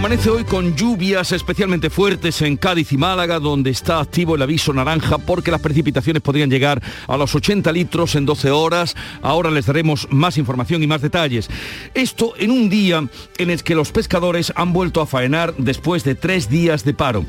Amanece hoy con lluvias especialmente fuertes en Cádiz y Málaga, donde está activo el aviso naranja porque las precipitaciones podrían llegar a los 80 litros en 12 horas. Ahora les daremos más información y más detalles. Esto en un día en el que los pescadores han vuelto a faenar después de tres días de paro.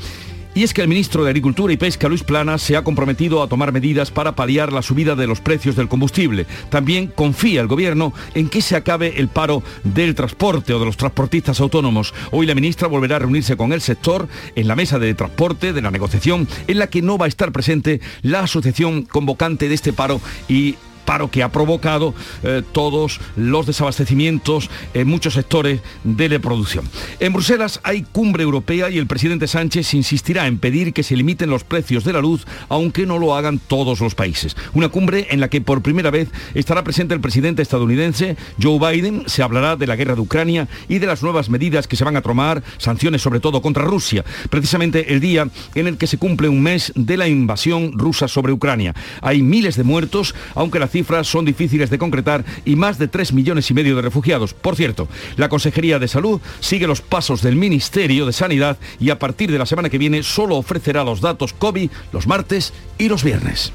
Y es que el ministro de Agricultura y Pesca, Luis Plana, se ha comprometido a tomar medidas para paliar la subida de los precios del combustible. También confía el gobierno en que se acabe el paro del transporte o de los transportistas autónomos. Hoy la ministra volverá a reunirse con el sector en la mesa de transporte de la negociación, en la que no va a estar presente la asociación convocante de este paro y paro que ha provocado eh, todos los desabastecimientos en muchos sectores de la producción. En Bruselas hay cumbre europea y el presidente Sánchez insistirá en pedir que se limiten los precios de la luz, aunque no lo hagan todos los países. Una cumbre en la que por primera vez estará presente el presidente estadounidense Joe Biden, se hablará de la guerra de Ucrania y de las nuevas medidas que se van a tomar, sanciones sobre todo contra Rusia, precisamente el día en el que se cumple un mes de la invasión rusa sobre Ucrania. Hay miles de muertos, aunque la cifras son difíciles de concretar y más de 3 millones y medio de refugiados. Por cierto, la Consejería de Salud sigue los pasos del Ministerio de Sanidad y a partir de la semana que viene solo ofrecerá los datos COVID los martes y los viernes.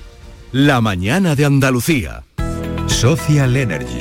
La mañana de Andalucía. Social Energy.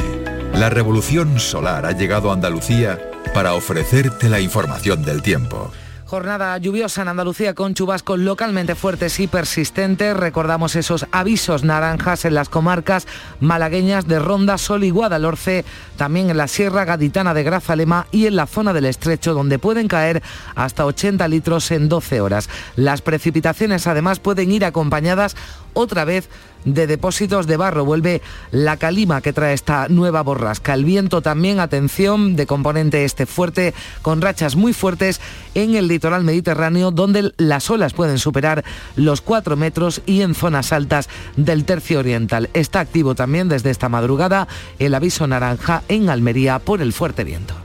La revolución solar ha llegado a Andalucía para ofrecerte la información del tiempo. Jornada lluviosa en Andalucía con chubascos localmente fuertes y persistentes. Recordamos esos avisos naranjas en las comarcas malagueñas de Ronda, Sol y Guadalhorce, también en la Sierra Gaditana de Grazalema y en la zona del Estrecho, donde pueden caer hasta 80 litros en 12 horas. Las precipitaciones además pueden ir acompañadas otra vez de depósitos de barro. Vuelve la calima que trae esta nueva borrasca. El viento también, atención, de componente este fuerte, con rachas muy fuertes en el litoral mediterráneo, donde las olas pueden superar los 4 metros y en zonas altas del tercio oriental. Está activo también desde esta madrugada el aviso naranja en Almería por el fuerte viento.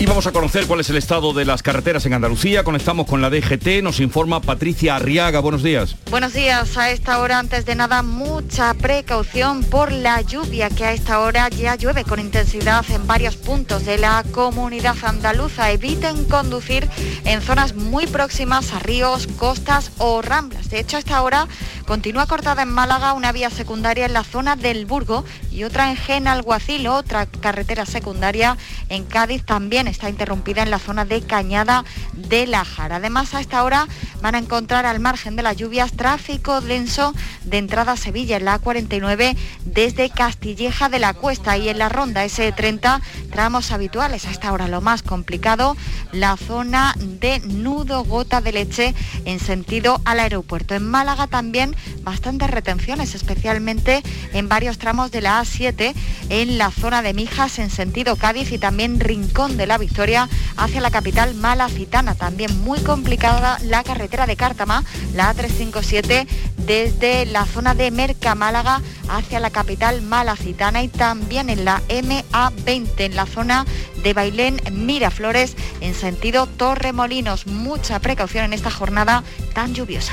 Y vamos a conocer cuál es el estado de las carreteras en Andalucía. Conectamos con la DGT, nos informa Patricia Arriaga. Buenos días. Buenos días. A esta hora, antes de nada, mucha precaución por la lluvia que a esta hora ya llueve con intensidad en varios puntos de la comunidad andaluza. Eviten conducir en zonas muy próximas a ríos, costas o ramblas. De hecho, a esta hora continúa cortada en Málaga una vía secundaria en la zona del Burgo y otra en Genalguacil, otra carretera secundaria en Cádiz también está interrumpida en la zona de Cañada de la Jara. Además, a esta hora van a encontrar al margen de las lluvias tráfico denso de entrada a Sevilla en la A49 desde Castilleja de la Cuesta y en la ronda S30 tramos habituales. A esta hora lo más complicado, la zona de nudo gota de leche en sentido al aeropuerto. En Málaga también bastantes retenciones, especialmente en varios tramos de la A7 en la zona de Mijas en sentido Cádiz y también Rincón de la Victoria hacia la capital malacitana. También muy complicada la carretera de Cártama, la A357 desde la zona de Merca Málaga hacia la capital malacitana y también en la MA20 en la zona de Bailén Miraflores en sentido Torremolinos. Mucha precaución en esta jornada tan lluviosa.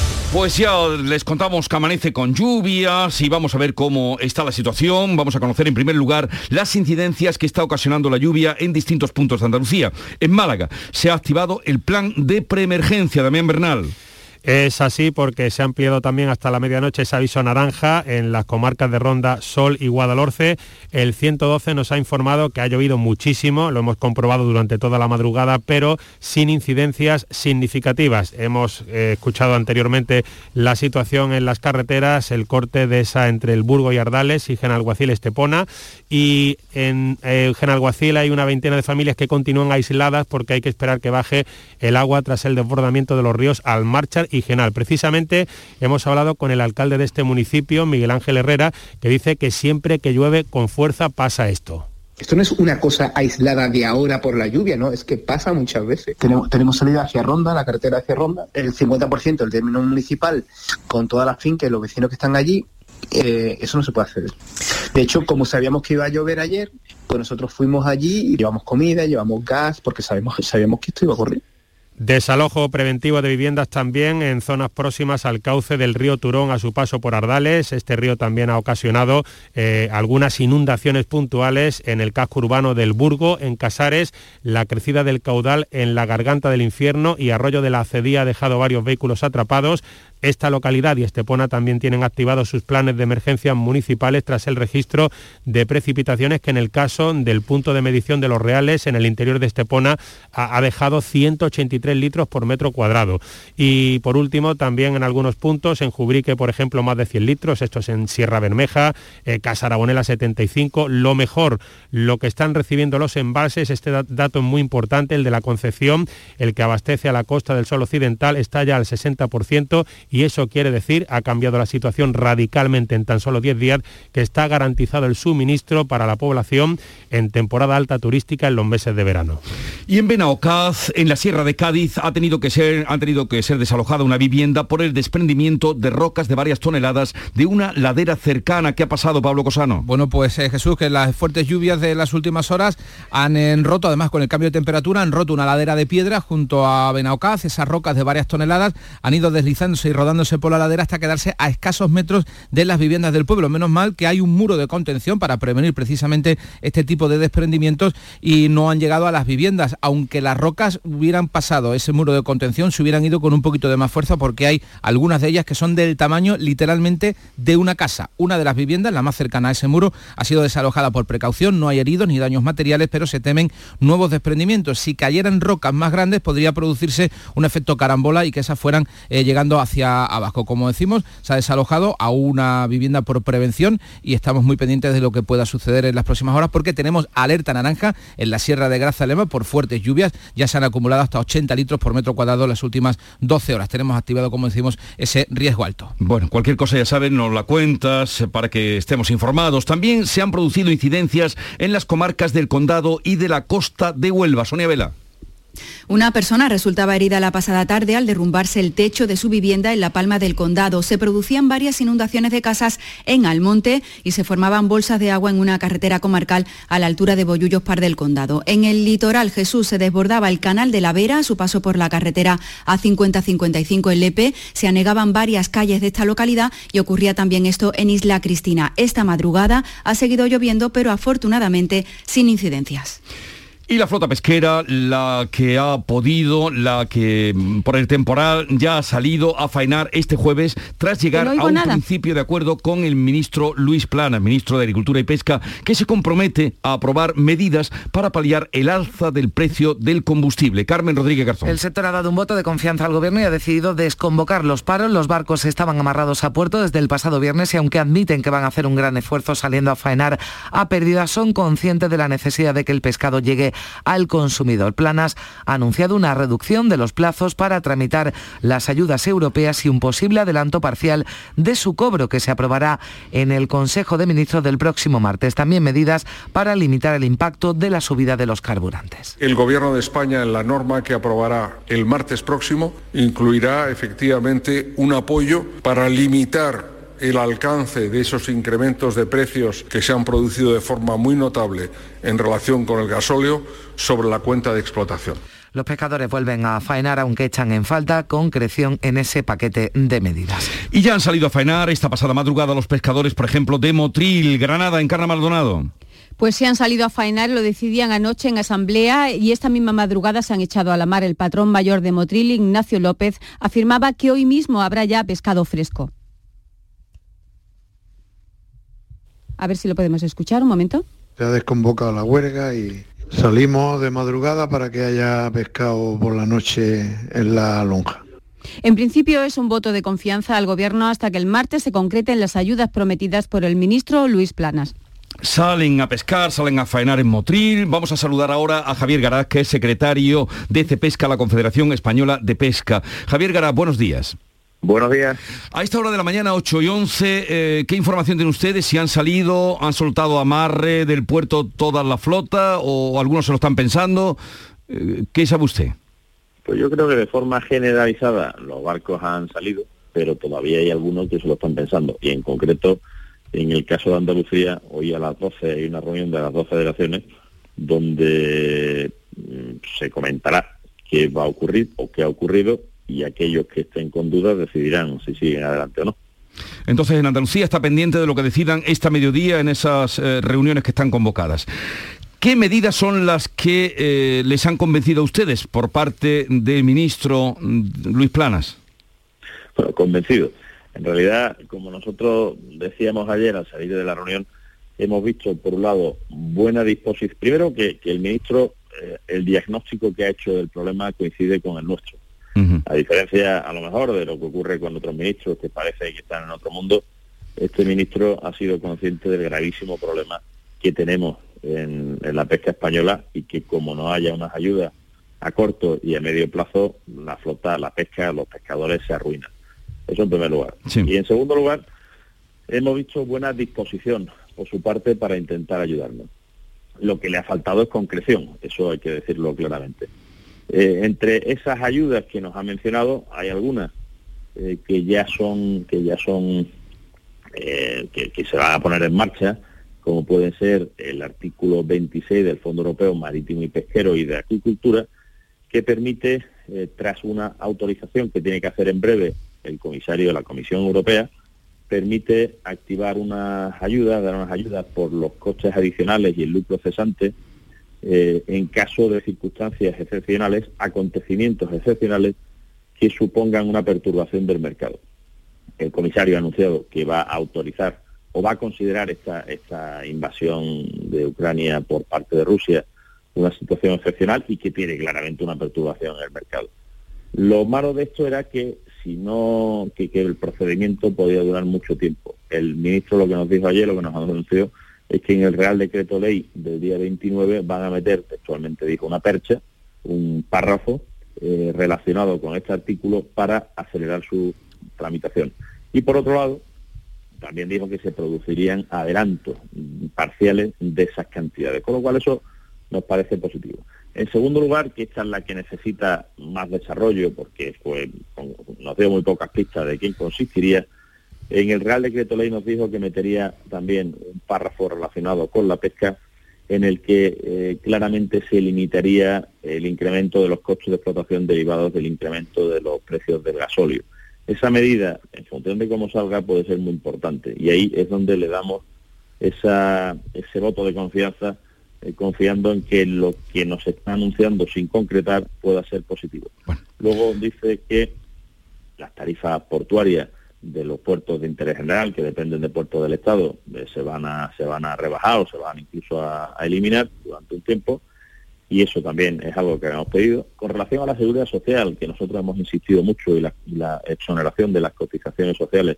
Pues ya les contamos que amanece con lluvias y vamos a ver cómo está la situación. Vamos a conocer en primer lugar las incidencias que está ocasionando la lluvia en distintos puntos de Andalucía. En Málaga se ha activado el plan de preemergencia, Damián Bernal. Es así porque se ha ampliado también hasta la medianoche ese aviso naranja en las comarcas de Ronda, Sol y Guadalhorce. El 112 nos ha informado que ha llovido muchísimo, lo hemos comprobado durante toda la madrugada, pero sin incidencias significativas. Hemos eh, escuchado anteriormente la situación en las carreteras, el corte de esa entre el Burgo y Ardales y Genalguacil Estepona. Y en eh, Genalguacil hay una veintena de familias que continúan aisladas porque hay que esperar que baje el agua tras el desbordamiento de los ríos al marchar y Genal. Precisamente hemos hablado con el alcalde de este municipio, Miguel Ángel Herrera, que dice que siempre que llueve con fuerza pasa esto. Esto no es una cosa aislada de ahora por la lluvia, ¿no? Es que pasa muchas veces. Tenemos, tenemos salida hacia Ronda, la carretera hacia Ronda, el 50% del término municipal con todas las fincas los vecinos que están allí, eh, eso no se puede hacer. De hecho, como sabíamos que iba a llover ayer, pues nosotros fuimos allí y llevamos comida, llevamos gas, porque sabemos, sabíamos que esto iba a ocurrir. Desalojo preventivo de viviendas también en zonas próximas al cauce del río Turón a su paso por Ardales. Este río también ha ocasionado eh, algunas inundaciones puntuales en el casco urbano del Burgo, en Casares, la crecida del caudal en la garganta del infierno y Arroyo de la Cedía ha dejado varios vehículos atrapados. Esta localidad y Estepona también tienen activados sus planes de emergencia municipales tras el registro de precipitaciones que en el caso del punto de medición de los reales en el interior de Estepona ha, dejado 183 litros por metro cuadrado. Y por último, también en algunos puntos, en Jubrique, por ejemplo, más de 100 litros, esto es en Sierra Bermeja, eh, Casarabonela 75. Lo mejor, lo que están recibiendo los embalses, este dato es muy importante, el de la Concepción, el que abastece a la costa del Sol Occidental, está ya al 60% y eso quiere decir, ha cambiado la situación radicalmente en tan solo 10 días, que está garantizado el suministro para la población en temporada alta turística en los meses de verano. Y en Benaocaz, en la Sierra de Cádiz, ha tenido que ser, han tenido que ser desalojada una vivienda por el desprendimiento de rocas de varias toneladas de una ladera cercana. ¿Qué ha pasado, Pablo Cosano? Bueno, pues eh, Jesús, que las fuertes lluvias de las últimas horas han eh, roto, además con el cambio de temperatura, han roto una ladera de piedra junto a Benaocaz. Esas rocas de varias toneladas han ido deslizándose y rodándose por la ladera hasta quedarse a escasos metros de las viviendas del pueblo. Menos mal que hay un muro de contención para prevenir precisamente este tipo de desprendimientos y no han llegado a las viviendas, aunque las rocas hubieran pasado ese muro de contención, se hubieran ido con un poquito de más fuerza porque hay algunas de ellas que son del tamaño literalmente de una casa. Una de las viviendas, la más cercana a ese muro, ha sido desalojada por precaución, no hay heridos ni daños materiales, pero se temen nuevos desprendimientos. Si cayeran rocas más grandes podría producirse un efecto carambola y que esas fueran eh, llegando hacia abajo. Como decimos, se ha desalojado a una vivienda por prevención y estamos muy pendientes de lo que pueda suceder en las próximas horas porque tenemos alerta naranja en la Sierra de Grazalema por fuertes lluvias. Ya se han acumulado hasta 80 litros por metro cuadrado las últimas 12 horas. Tenemos activado, como decimos, ese riesgo alto. Bueno, cualquier cosa ya saben, nos la cuentas para que estemos informados. También se han producido incidencias en las comarcas del Condado y de la costa de Huelva. Sonia Vela. Una persona resultaba herida la pasada tarde al derrumbarse el techo de su vivienda en La Palma del Condado. Se producían varias inundaciones de casas en Almonte y se formaban bolsas de agua en una carretera comarcal a la altura de Bollullos Par del Condado. En el litoral Jesús se desbordaba el canal de la Vera a su paso por la carretera A5055 en Lepe. Se anegaban varias calles de esta localidad y ocurría también esto en Isla Cristina. Esta madrugada ha seguido lloviendo, pero afortunadamente sin incidencias. Y la flota pesquera, la que ha podido, la que mm, por el temporal ya ha salido a faenar este jueves tras llegar a un principio de acuerdo con el ministro Luis Plana, ministro de Agricultura y Pesca, que se compromete a aprobar medidas para paliar el alza del precio del combustible. Carmen Rodríguez Garzón. El sector ha dado un voto de confianza al gobierno y ha decidido desconvocar los paros. Los barcos estaban amarrados a puerto desde el pasado viernes y aunque admiten que van a hacer un gran esfuerzo saliendo a faenar a pérdida, son conscientes de la necesidad de que el pescado llegue al consumidor. Planas ha anunciado una reducción de los plazos para tramitar las ayudas europeas y un posible adelanto parcial de su cobro que se aprobará en el Consejo de Ministros del próximo martes. También medidas para limitar el impacto de la subida de los carburantes. El Gobierno de España en la norma que aprobará el martes próximo incluirá efectivamente un apoyo para limitar el alcance de esos incrementos de precios que se han producido de forma muy notable en relación con el gasóleo sobre la cuenta de explotación. Los pescadores vuelven a faenar, aunque echan en falta concreción en ese paquete de medidas. Y ya han salido a faenar esta pasada madrugada los pescadores, por ejemplo, de Motril, Granada, en Carna Maldonado. Pues se han salido a faenar, lo decidían anoche en asamblea y esta misma madrugada se han echado a la mar. El patrón mayor de Motril, Ignacio López, afirmaba que hoy mismo habrá ya pescado fresco. A ver si lo podemos escuchar un momento. Se ha desconvocado la huelga y salimos de madrugada para que haya pescado por la noche en la lonja. En principio es un voto de confianza al Gobierno hasta que el martes se concreten las ayudas prometidas por el ministro Luis Planas. Salen a pescar, salen a faenar en Motril. Vamos a saludar ahora a Javier Garaz, que es secretario de CEPESCA, la Confederación Española de Pesca. Javier Garaz, buenos días. Buenos días. A esta hora de la mañana, 8 y 11, eh, ¿qué información tienen ustedes? ¿Si han salido, han soltado amarre del puerto toda la flota o algunos se lo están pensando? Eh, ¿Qué sabe usted? Pues yo creo que de forma generalizada los barcos han salido, pero todavía hay algunos que se lo están pensando. Y en concreto, en el caso de Andalucía, hoy a las 12 hay una reunión de las dos federaciones donde mm, se comentará qué va a ocurrir o qué ha ocurrido y aquellos que estén con dudas decidirán si siguen adelante o no. Entonces, en Andalucía está pendiente de lo que decidan esta mediodía en esas eh, reuniones que están convocadas. ¿Qué medidas son las que eh, les han convencido a ustedes por parte del ministro mm, Luis Planas? Bueno, convencido. En realidad, como nosotros decíamos ayer al salir de la reunión, hemos visto, por un lado, buena disposición. Primero, que, el ministro, eh, el diagnóstico que ha hecho del problema coincide con el nuestro. A diferencia, a lo mejor, de lo que ocurre con otros ministros que parece que están en otro mundo, este ministro ha sido consciente del gravísimo problema que tenemos en, la pesca española y que como no haya unas ayudas a corto y a medio plazo, la flota, la pesca, los pescadores se arruinan. Eso en primer lugar. Y en segundo lugar, hemos visto buena disposición por su parte para intentar ayudarnos. Lo que le ha faltado es concreción, eso hay que decirlo claramente. Eh, entre esas ayudas que nos ha mencionado hay algunas eh, que ya son que ya son eh, que, se van a poner en marcha, como puede ser el artículo 26 del Fondo Europeo Marítimo y Pesquero y de Acuicultura, que permite, tras una autorización que tiene que hacer en breve el comisario de la Comisión Europea, permite activar unas ayudas, dar unas ayudas por los costes adicionales y el lucro cesante eh, en caso de circunstancias excepcionales, acontecimientos excepcionales que supongan una perturbación del mercado. El comisario ha anunciado que va a autorizar o va a considerar esta, esta invasión de Ucrania por parte de Rusia una situación excepcional y que tiene claramente una perturbación en el mercado. Lo malo de esto era que si no, que, el procedimiento podía durar mucho tiempo. El ministro lo que nos dijo ayer, lo que nos anunció, es que en el Real Decreto Ley del día 29 van a meter, textualmente dijo, una percha, un párrafo eh, relacionado con este artículo para acelerar su tramitación. Y por otro lado, también dijo que se producirían adelantos parciales de esas cantidades, con lo cual eso nos parece positivo. En segundo lugar, que esta es la que necesita más desarrollo, porque pues, nos dio muy pocas pistas de quién consistiría, en el Real Decreto Ley nos dijo que metería también un párrafo relacionado con la pesca en el que eh, claramente se limitaría el incremento de los costos de explotación derivados del incremento de los precios del gasóleo. Esa medida, en función de cómo salga, puede ser muy importante y ahí es donde le damos ese voto de confianza, eh, confiando en que lo que nos está anunciando sin concretar pueda ser positivo. Luego dice que las tarifas portuarias de los puertos de interés general que dependen de puertos del Estado eh, se van a se van a rebajar o se van incluso a, eliminar durante un tiempo y eso también es algo que hemos pedido. Con relación a la seguridad social, que nosotros hemos insistido mucho y la, exoneración de las cotizaciones sociales,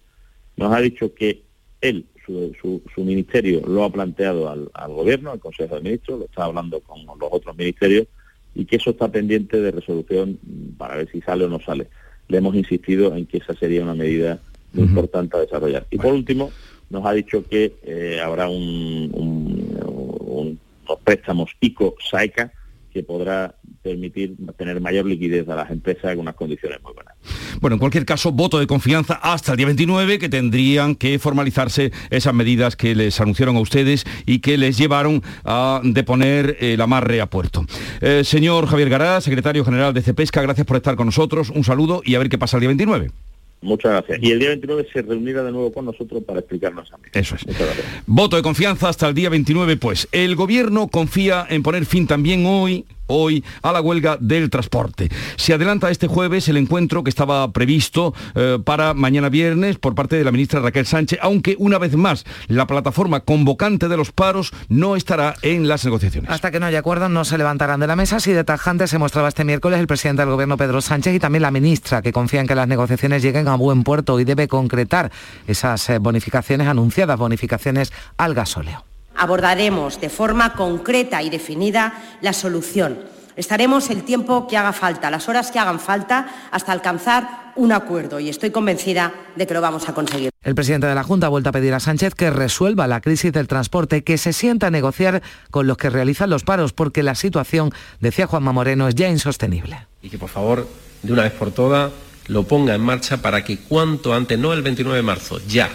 nos ha dicho que él, su, ministerio lo ha planteado al, gobierno, al Consejo de Ministros, lo está hablando con los otros ministerios y que eso está pendiente de resolución para ver si sale o no sale. Le hemos insistido en que esa sería una medida muy importante a desarrollar. Y por último, nos ha dicho que eh, habrá un, unos préstamos ICO-SAECA que podrá permitir tener mayor liquidez a las empresas en unas condiciones muy buenas. Bueno, en cualquier caso, voto de confianza hasta el día 29, que tendrían que formalizarse esas medidas que les anunciaron a ustedes y que les llevaron a deponer el amarre a puerto. Eh, señor Javier Gará, secretario general de CEPESCA, gracias por estar con nosotros. Un saludo y a ver qué pasa el día 29. Muchas gracias. Y el día 29 se reunirá de nuevo con nosotros para explicarnos a mí. Eso es. Voto de confianza hasta el día 29, pues. El gobierno confía en poner fin también hoy hoy a la huelga del transporte. Se adelanta este jueves el encuentro que estaba previsto eh, para mañana viernes por parte de la ministra Raquel Sánchez, aunque una vez más la plataforma convocante de los paros no estará en las negociaciones. Hasta que no haya acuerdo no se levantarán de la mesa. Así de tajante se mostraba este miércoles el presidente del gobierno Pedro Sánchez y también la ministra que confía en que las negociaciones lleguen a buen puerto y debe concretar esas eh, bonificaciones anunciadas, bonificaciones al gasóleo abordaremos de forma concreta y definida la solución. Estaremos el tiempo que haga falta, las horas que hagan falta, hasta alcanzar un acuerdo y estoy convencida de que lo vamos a conseguir. El presidente de la Junta ha vuelto a pedir a Sánchez que resuelva la crisis del transporte, que se sienta a negociar con los que realizan los paros, porque la situación, decía Juanma Moreno, es ya insostenible. Y que por favor, de una vez por todas, lo ponga en marcha para que cuanto antes, no el 29 de marzo, ya,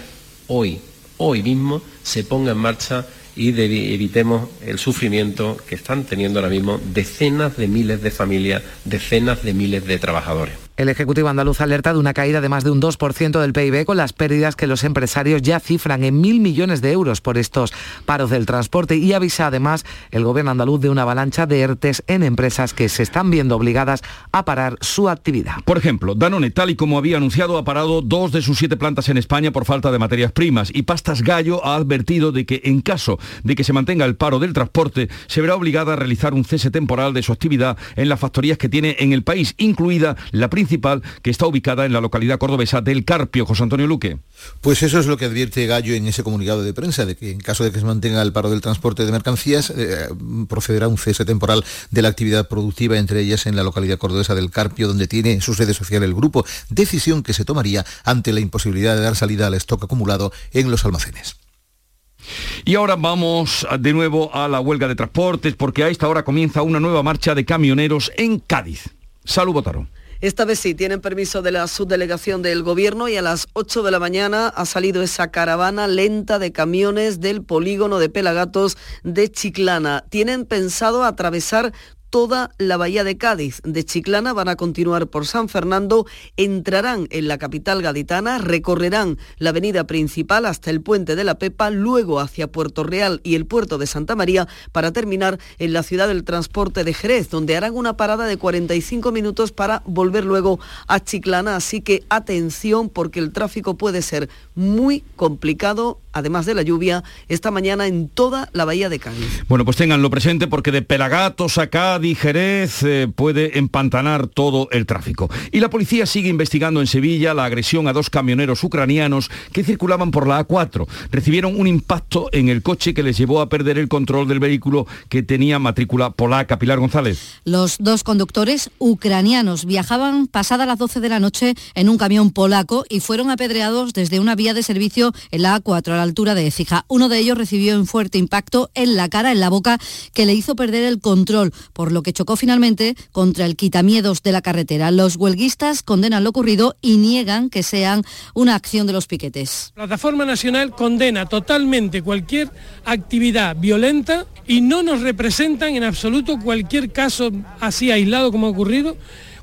hoy, hoy mismo, se ponga en marcha y evitemos el sufrimiento que están teniendo ahora mismo decenas de miles de familias, decenas de miles de trabajadores. El Ejecutivo andaluz alerta de una caída de más de un 2% del PIB con las pérdidas que los empresarios ya cifran en mil millones de euros por estos paros del transporte y avisa además el gobierno andaluz de una avalancha de ERTES en empresas que se están viendo obligadas a parar su actividad. Por ejemplo, Danone, tal y como había anunciado, ha parado dos de sus siete plantas en España por falta de materias primas y Pastas Gallo ha advertido de que en caso de que se mantenga el paro del transporte, se verá obligada a realizar un cese temporal de su actividad en las factorías que tiene en el país, incluida la principal que está ubicada en la localidad cordobesa del Carpio. José Antonio Luque. Pues eso es lo que advierte Gallo en ese comunicado de prensa, de que en caso de que se mantenga el paro del transporte de mercancías, eh, procederá un cese temporal de la actividad productiva, entre ellas en la localidad cordobesa del Carpio, donde tiene su sede social el grupo, decisión que se tomaría ante la imposibilidad de dar salida al stock acumulado en los almacenes. Y ahora vamos de nuevo a la huelga de transportes porque a esta hora comienza una nueva marcha de camioneros en Cádiz. Salud, Botaro. Esta vez sí, tienen permiso de la subdelegación del Gobierno y a las 8 de la mañana ha salido esa caravana lenta de camiones del polígono de Pelagatos de Chiclana. Tienen pensado atravesar toda la bahía de Cádiz. De Chiclana van a continuar por San Fernando, entrarán en la capital gaditana, recorrerán la avenida principal hasta el puente de la Pepa, luego hacia Puerto Real y el puerto de Santa María para terminar en la ciudad del transporte de Jerez, donde harán una parada de 45 minutos para volver luego a Chiclana. Así que atención porque el tráfico puede ser muy complicado además de la lluvia, esta mañana en toda la bahía de Cádiz. Bueno, pues tenganlo presente porque de Pelagatos a Jerez, eh, puede empantanar todo el tráfico. Y la policía sigue investigando en Sevilla la agresión a dos camioneros ucranianos que circulaban por la A4. Recibieron un impacto en el coche que les llevó a perder el control del vehículo que tenía matrícula polaca. Pilar González. Los dos conductores ucranianos viajaban pasada las 12 de la noche en un camión polaco y fueron apedreados desde una vía de servicio en la A4 a la altura de Écija. Uno de ellos recibió un fuerte impacto en la cara, en la boca, que le hizo perder el control, por lo que chocó finalmente contra el quitamiedos de la carretera. Los huelguistas condenan lo ocurrido y niegan que sean una acción de los piquetes. La Plataforma Nacional condena totalmente cualquier actividad violenta y no nos representan en absoluto cualquier caso así aislado como ha ocurrido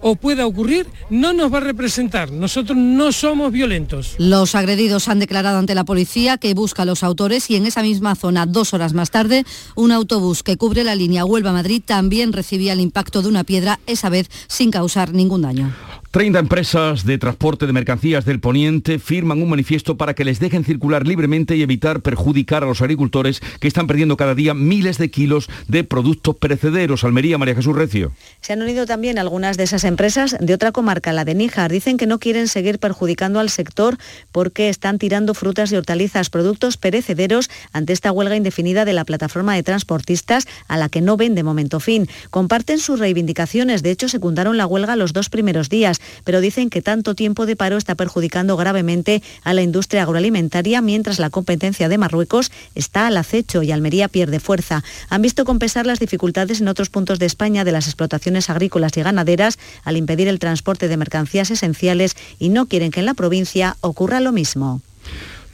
o pueda ocurrir no nos va a representar. Nosotros no somos violentos. Los agredidos han declarado ante la policía que busca a los autores y en esa misma zona, dos horas más tarde, un autobús que cubre la línea Huelva-Madrid también recibía el impacto de una piedra, esa vez sin causar ningún daño. 30 empresas de transporte de mercancías del Poniente firman un manifiesto para que les dejen circular libremente y evitar perjudicar a los agricultores que están perdiendo cada día miles de kilos de productos perecederos. Almería, María Jesús Recio. Se han unido también algunas de esas empresas de otra comarca, la de Níjar. Dicen que no quieren seguir perjudicando al sector porque están tirando frutas y hortalizas, productos perecederos, ante esta huelga indefinida de la plataforma de transportistas a la que no ven de momento fin. Comparten sus reivindicaciones. De hecho, secundaron la huelga los dos primeros días pero dicen que tanto tiempo de paro está perjudicando gravemente a la industria agroalimentaria, mientras la competencia de Marruecos está al acecho y Almería pierde fuerza. Han visto compensar las dificultades en otros puntos de España de las explotaciones agrícolas y ganaderas al impedir el transporte de mercancías esenciales y no quieren que en la provincia ocurra lo mismo.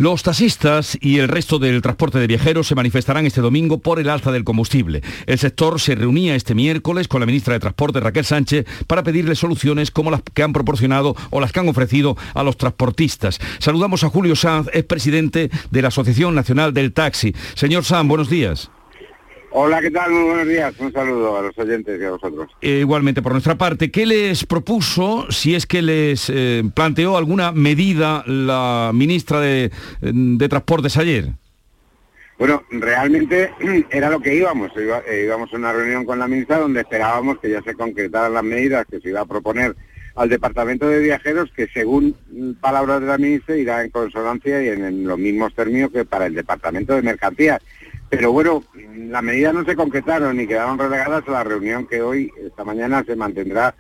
Los taxistas y el resto del transporte de viajeros se manifestarán este domingo por el alza del combustible. El sector se reunía este miércoles con la ministra de Transporte Raquel Sánchez para pedirle soluciones como las que han proporcionado o las que han ofrecido a los transportistas. Saludamos a Julio Sanz, es presidente de la Asociación Nacional del Taxi. Señor Sanz, buenos días. Hola, ¿qué tal? Muy buenos días. Un saludo a los oyentes y a vosotros. Eh, igualmente, por nuestra parte, ¿qué les propuso, si es que les eh, planteó alguna medida la ministra de, de, Transportes ayer? Bueno, realmente era lo que íbamos. Eh, íbamos a una reunión con la ministra donde esperábamos que ya se concretaran las medidas que se iba a proponer al Departamento de Viajeros, que según palabras de la ministra irá en consonancia y en, en los mismos términos que para el Departamento de Mercancías pero bueno, las medidas no se concretaron ni quedaron relegadas a la reunión que hoy, esta mañana, se mantendrá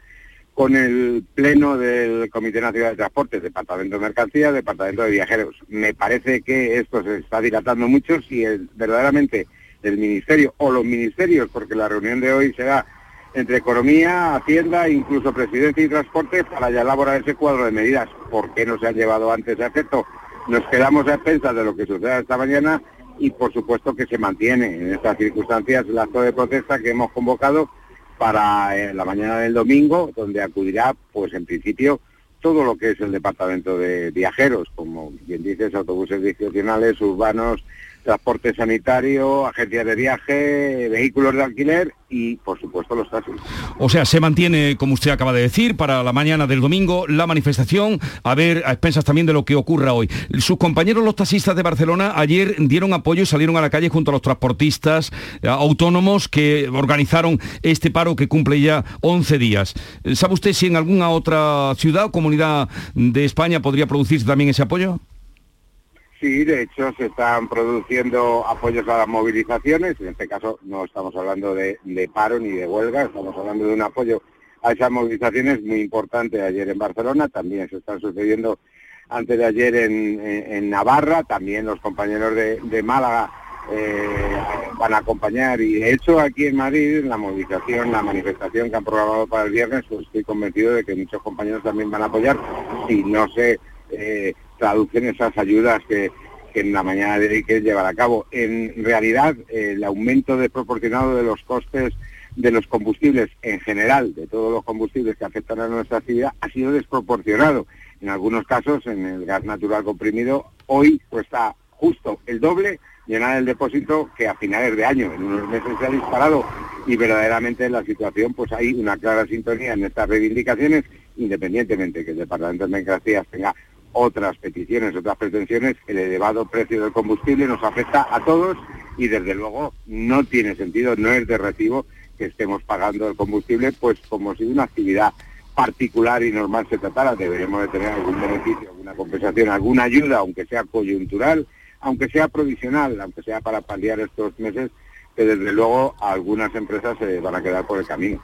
con el pleno del Comité Nacional de Transportes, Departamento de Mercancías, Departamento de Viajeros. Me parece que esto se está dilatando mucho si verdaderamente el Ministerio o los ministerios, porque la reunión de hoy será entre Economía, Hacienda, incluso Presidencia y Transporte, para ya elaborar ese cuadro de medidas. ¿Por qué no se han llevado antes a efecto? Nos quedamos a expensas de lo que suceda esta mañana y por supuesto que se mantiene en estas circunstancias el acto de protesta que hemos convocado para eh, la mañana del domingo, donde acudirá, pues en principio, todo lo que es el departamento de viajeros, como bien dices, autobuses discrecionales, urbanos, transporte sanitario, agencias de viaje, vehículos de alquiler y, por supuesto, los taxis. O sea, se mantiene, como usted acaba de decir, para la mañana del domingo la manifestación, a ver, a expensas también de lo que ocurra hoy. Sus compañeros los taxistas de Barcelona ayer dieron apoyo y salieron a la calle junto a los transportistas eh, autónomos que organizaron este paro que cumple ya 11 días. ¿Sabe usted si en alguna otra ciudad o comunidad de España podría producirse también ese apoyo? Sí, de hecho se están produciendo apoyos a las movilizaciones, en este caso no estamos hablando de, paro ni de huelga, estamos hablando de un apoyo a esas movilizaciones muy importante ayer en Barcelona, también se están sucediendo antes de ayer en, Navarra, también los compañeros de, Málaga eh, van a acompañar. Y de hecho aquí en Madrid la movilización, la manifestación que han programado para el viernes, pues estoy convencido de que muchos compañeros también van a apoyar. Si no se eh, traducen esas ayudas que, en la mañana de hoy que llevar a cabo. En realidad, el aumento desproporcionado de los costes de los combustibles en general, de todos los combustibles que afectan a nuestra actividad, ha sido desproporcionado. En algunos casos, en el gas natural comprimido, hoy cuesta justo el doble llenar el depósito que a finales de año. En unos meses se ha disparado y verdaderamente en la situación pues hay una clara sintonía en estas reivindicaciones, independientemente que el Departamento de Mercancías tenga otras peticiones, otras pretensiones, el elevado precio del combustible nos afecta a todos y desde luego no tiene sentido, no es de recibo que estemos pagando el combustible pues como si una actividad particular y normal se tratara, deberemos de tener algún beneficio, alguna compensación, alguna ayuda, aunque sea coyuntural, aunque sea provisional, aunque sea para paliar estos meses que desde luego algunas empresas se van a quedar por el camino.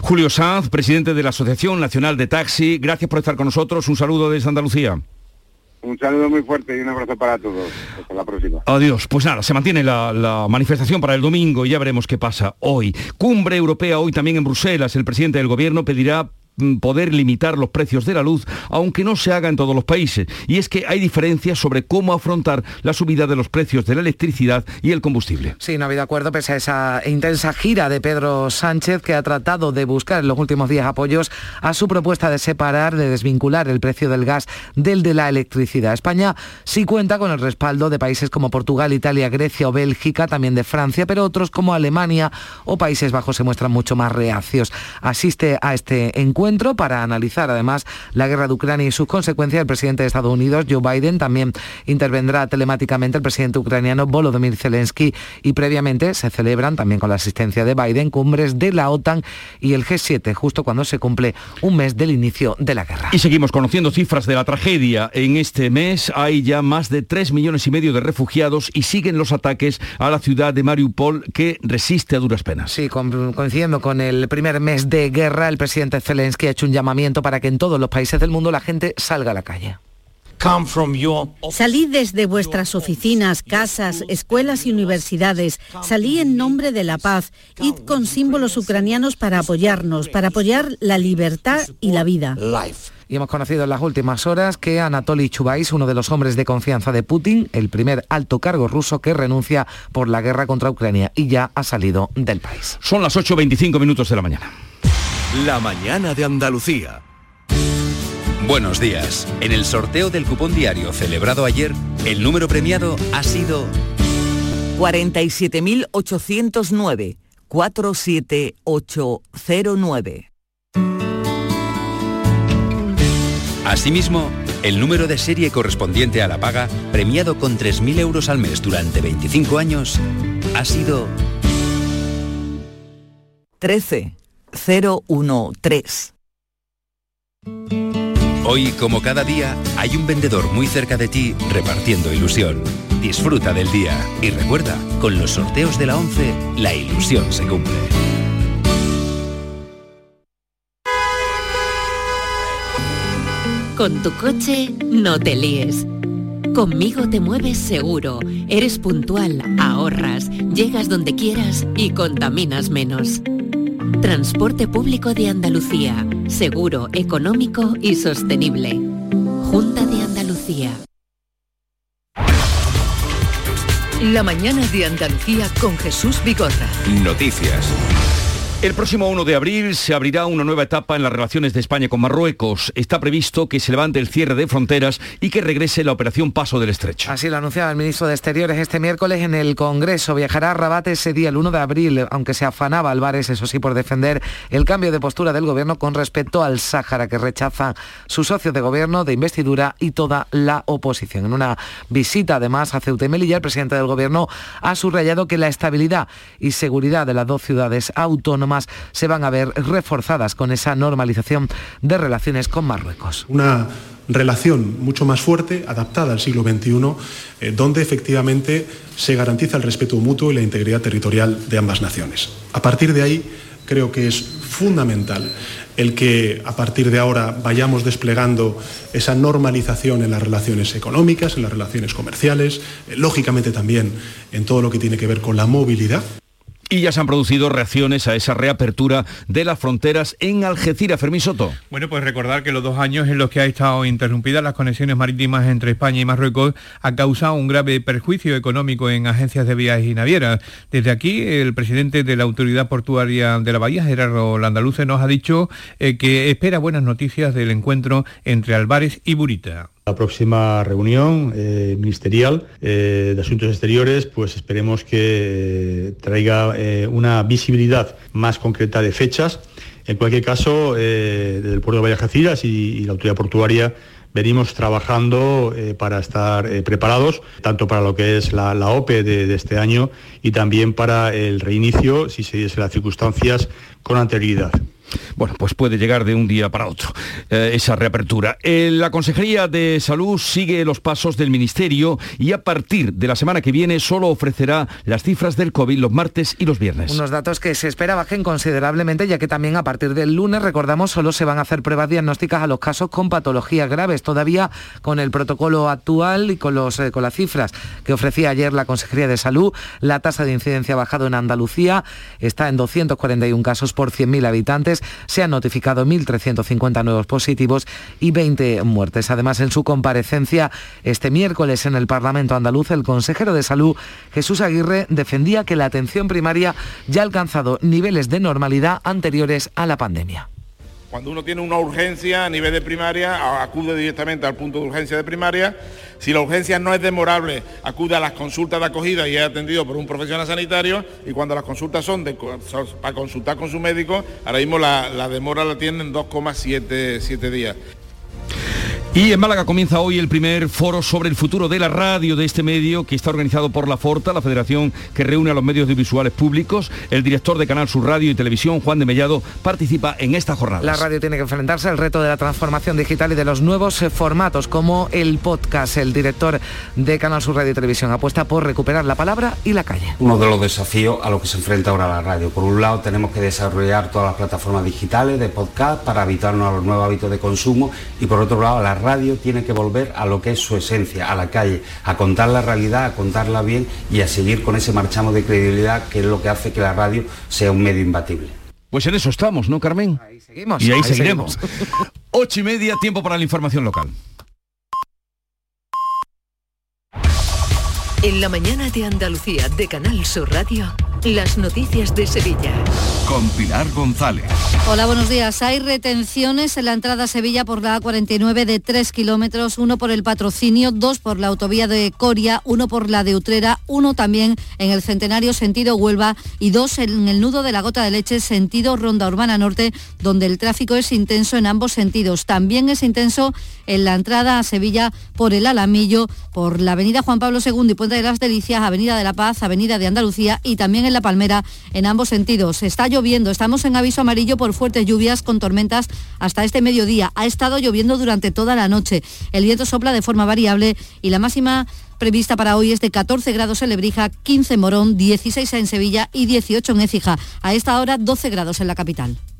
Julio Sanz, presidente de la Asociación Nacional de Taxi, gracias por estar con nosotros. Un saludo desde Andalucía. Un saludo muy fuerte y un abrazo para todos. Hasta la próxima. Adiós. Pues nada, se mantiene la, la, manifestación para el domingo y ya veremos qué pasa hoy. Cumbre europea hoy también en Bruselas. El presidente del gobierno pedirá poder limitar los precios de la luz, aunque no se haga en todos los países. Y es que hay diferencias sobre cómo afrontar la subida de los precios de la electricidad y el combustible. Sí, no ha habido acuerdo pese a esa intensa gira de Pedro Sánchez que ha tratado de buscar en los últimos días apoyos a su propuesta de separar, de desvincular el precio del gas del de la electricidad. España sí cuenta con el respaldo de países como Portugal, Italia, Grecia o Bélgica, también de Francia, pero otros como Alemania o Países Bajos se muestran mucho más reacios. Asiste a este encuentro encuentro para analizar además la guerra de Ucrania y sus consecuencias. El presidente de Estados Unidos, Joe Biden, también intervendrá telemáticamente el presidente ucraniano Volodymyr Zelensky y previamente se celebran también con la asistencia de Biden cumbres de la OTAN y el G7 justo cuando se cumple un mes del inicio de la guerra. Y seguimos conociendo cifras de la tragedia. En este mes hay ya más de 3 millones y medio de refugiados y siguen los ataques a la ciudad de Mariupol que resiste a duras penas. Sí, coincidiendo con el primer mes de guerra, el presidente Zelensky ha hecho un llamamiento para que en todos los países del mundo la gente salga a la calle. Salid desde vuestras oficinas, casas, escuelas y universidades. Salí en nombre de la paz. Id con símbolos ucranianos para apoyarnos, para apoyar la libertad y la vida. Y hemos conocido en las últimas horas que Anatoly Chubais, uno de los hombres de confianza de Putin, el primer alto cargo ruso que renuncia por la guerra contra Ucrania y ya ha salido del país. Son las 8.25 minutos de la mañana. La mañana de Andalucía. Buenos días. En el sorteo del cupón diario celebrado ayer, el número premiado ha sido 47.809 47809. Asimismo, el número de serie correspondiente a la paga, premiado con 3.000 euros al mes durante 25 años, ha sido 13013. Hoy, como cada día, hay un vendedor muy cerca de ti repartiendo ilusión. Disfruta del día y recuerda, con los sorteos de la 11, la ilusión se cumple. Con tu coche, no te líes. Conmigo te mueves seguro, eres puntual, ahorras, llegas donde quieras y contaminas menos. Transporte público de Andalucía, seguro, económico y sostenible. Junta de Andalucía. La mañana de Andalucía con Jesús Bigorra. Noticias. El próximo 1 de abril se abrirá una nueva etapa en las relaciones de España con Marruecos. Está previsto que se levante el cierre de fronteras y que regrese la operación Paso del Estrecho. Así lo anunciaba el ministro de Exteriores este miércoles en el Congreso. Viajará a Rabat ese día, el 1 de abril, aunque se afanaba Álvarez, eso sí, por defender el cambio de postura del gobierno con respecto al Sáhara, que rechaza sus socios de gobierno, de investidura y toda la oposición. En una visita, además, a Ceuta y Melilla, el presidente del gobierno ha subrayado que la estabilidad y seguridad de las dos ciudades autónomas se van a ver reforzadas con esa normalización de relaciones con Marruecos. Una relación mucho más fuerte, adaptada al siglo XXI, eh, donde efectivamente se garantiza el respeto mutuo y la integridad territorial de ambas naciones. A partir de ahí, creo que es fundamental el que a partir de ahora vayamos desplegando esa normalización en las relaciones económicas, en las relaciones comerciales, eh, lógicamente también en todo lo que tiene que ver con la movilidad. Y ya se han producido reacciones a esa reapertura de las fronteras en Algeciras. Fermín Soto. Bueno, pues recordar que los dos años en los que ha estado interrumpidas las conexiones marítimas entre España y Marruecos ha causado un grave perjuicio económico en agencias de viajes y navieras. Desde aquí, el presidente de la Autoridad Portuaria de la Bahía, Gerardo Landaluce, nos ha dicho eh, que espera buenas noticias del encuentro entre Álvarez y Burita. La próxima reunión eh, ministerial eh, de Asuntos Exteriores, pues esperemos que traiga eh, una visibilidad más concreta de fechas. En cualquier caso, desde el puerto de Valladolid y, y la autoridad portuaria venimos trabajando para estar preparados, tanto para lo que es la, OPE de, de, este año y también para el reinicio, si se diesen las circunstancias, con anterioridad. Bueno, pues puede llegar de un día para otro eh, esa reapertura. Eh, la Consejería de Salud sigue los pasos del Ministerio y a partir de la semana que viene solo ofrecerá las cifras del COVID los martes y los viernes. Unos datos que se espera bajen considerablemente, ya que también a partir del lunes, recordamos, solo se van a hacer pruebas diagnósticas a los casos con patologías graves. Todavía con el protocolo actual y con, los, eh, con las cifras que ofrecía ayer la Consejería de Salud, la tasa de incidencia ha bajado en Andalucía, está en 241 casos por 100.000 habitantes se han notificado 1.350 nuevos positivos y 20 muertes. Además, en su comparecencia este miércoles en el Parlamento andaluz, el consejero de Salud, Jesús Aguirre, defendía que la atención primaria ya ha alcanzado niveles de normalidad anteriores a la pandemia. Cuando uno tiene una urgencia a nivel de primaria, acude directamente al punto de urgencia de primaria. Si la urgencia no es demorable, acude a las consultas de acogida y es atendido por un profesional sanitario. Y cuando las consultas son, para consultar con su médico, ahora mismo la, la demora la tienen 2,7 días. Y en Málaga comienza hoy el primer foro sobre el futuro de la radio de este medio que está organizado por la Forta, la federación que reúne a los medios audiovisuales públicos. El director de Canal Sur Radio y Televisión, Juan de Mellado, participa en esta jornada. La radio tiene que enfrentarse al reto de la transformación digital y de los nuevos eh, formatos como el podcast. El director de Canal Sur Radio y Televisión apuesta por recuperar la palabra y la calle. Uno de los desafíos a los que se enfrenta ahora la radio. Por un lado tenemos que desarrollar todas las plataformas digitales de podcast para habituarnos a los nuevos hábitos de consumo y por otro lado la radio tiene que volver a lo que es su esencia, a la calle, a contar la realidad, a contarla bien y a seguir con ese marchamo de credibilidad que es lo que hace que la radio sea un medio imbatible. Pues en eso estamos, ¿no, Carmen? Ahí seguimos. Y ahí, seguiremos. Ocho y media, tiempo para la información local. En la mañana de Andalucía de Canal Sur Radio. Las noticias de Sevilla. Con Pilar González. Hola, buenos días. Hay retenciones en la entrada a Sevilla por la A49 de 3 kilómetros, uno por el patrocinio, dos por la autovía de Coria, uno por la de Utrera, uno también en el Centenario sentido Huelva y dos en el nudo de la Gota de Leche sentido Ronda Urbana Norte, donde el tráfico es intenso en ambos sentidos. También es intenso en la entrada a Sevilla por el Alamillo, por la avenida Juan Pablo II y Puente de las Delicias, avenida de la Paz, avenida de Andalucía y también en la Palmera en ambos sentidos. Está lloviendo, estamos en aviso amarillo por fuertes lluvias con tormentas hasta este mediodía. Ha estado lloviendo durante toda la noche. El viento sopla de forma variable y la máxima prevista para hoy es de 14 grados en Lebrija, 15 en Morón, 16 en Sevilla y 18 en Écija. A esta hora 12 grados en la capital.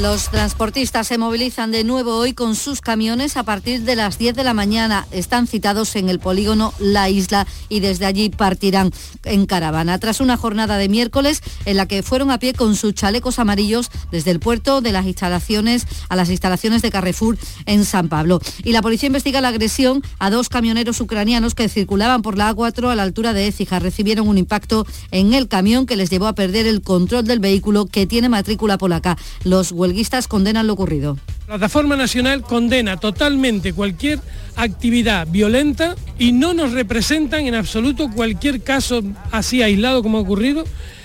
los transportistas se movilizan de nuevo hoy con sus camiones a partir de las 10 de la mañana. Están citados en el polígono La Isla y desde allí partirán en caravana. Tras una jornada de miércoles en la que fueron a pie con sus chalecos amarillos desde el puerto de las instalaciones a las instalaciones de Carrefour en San Pablo. Y la policía investiga la agresión a dos camioneros ucranianos que circulaban por la A4 a la altura de Écija. Recibieron un impacto en el camión que les llevó a perder el control del vehículo que tiene matrícula polaca. Los condenan lo ocurrido. La Plataforma Nacional condena totalmente cualquier actividad violenta y no nos representan en absoluto cualquier caso así aislado como ha ocurrido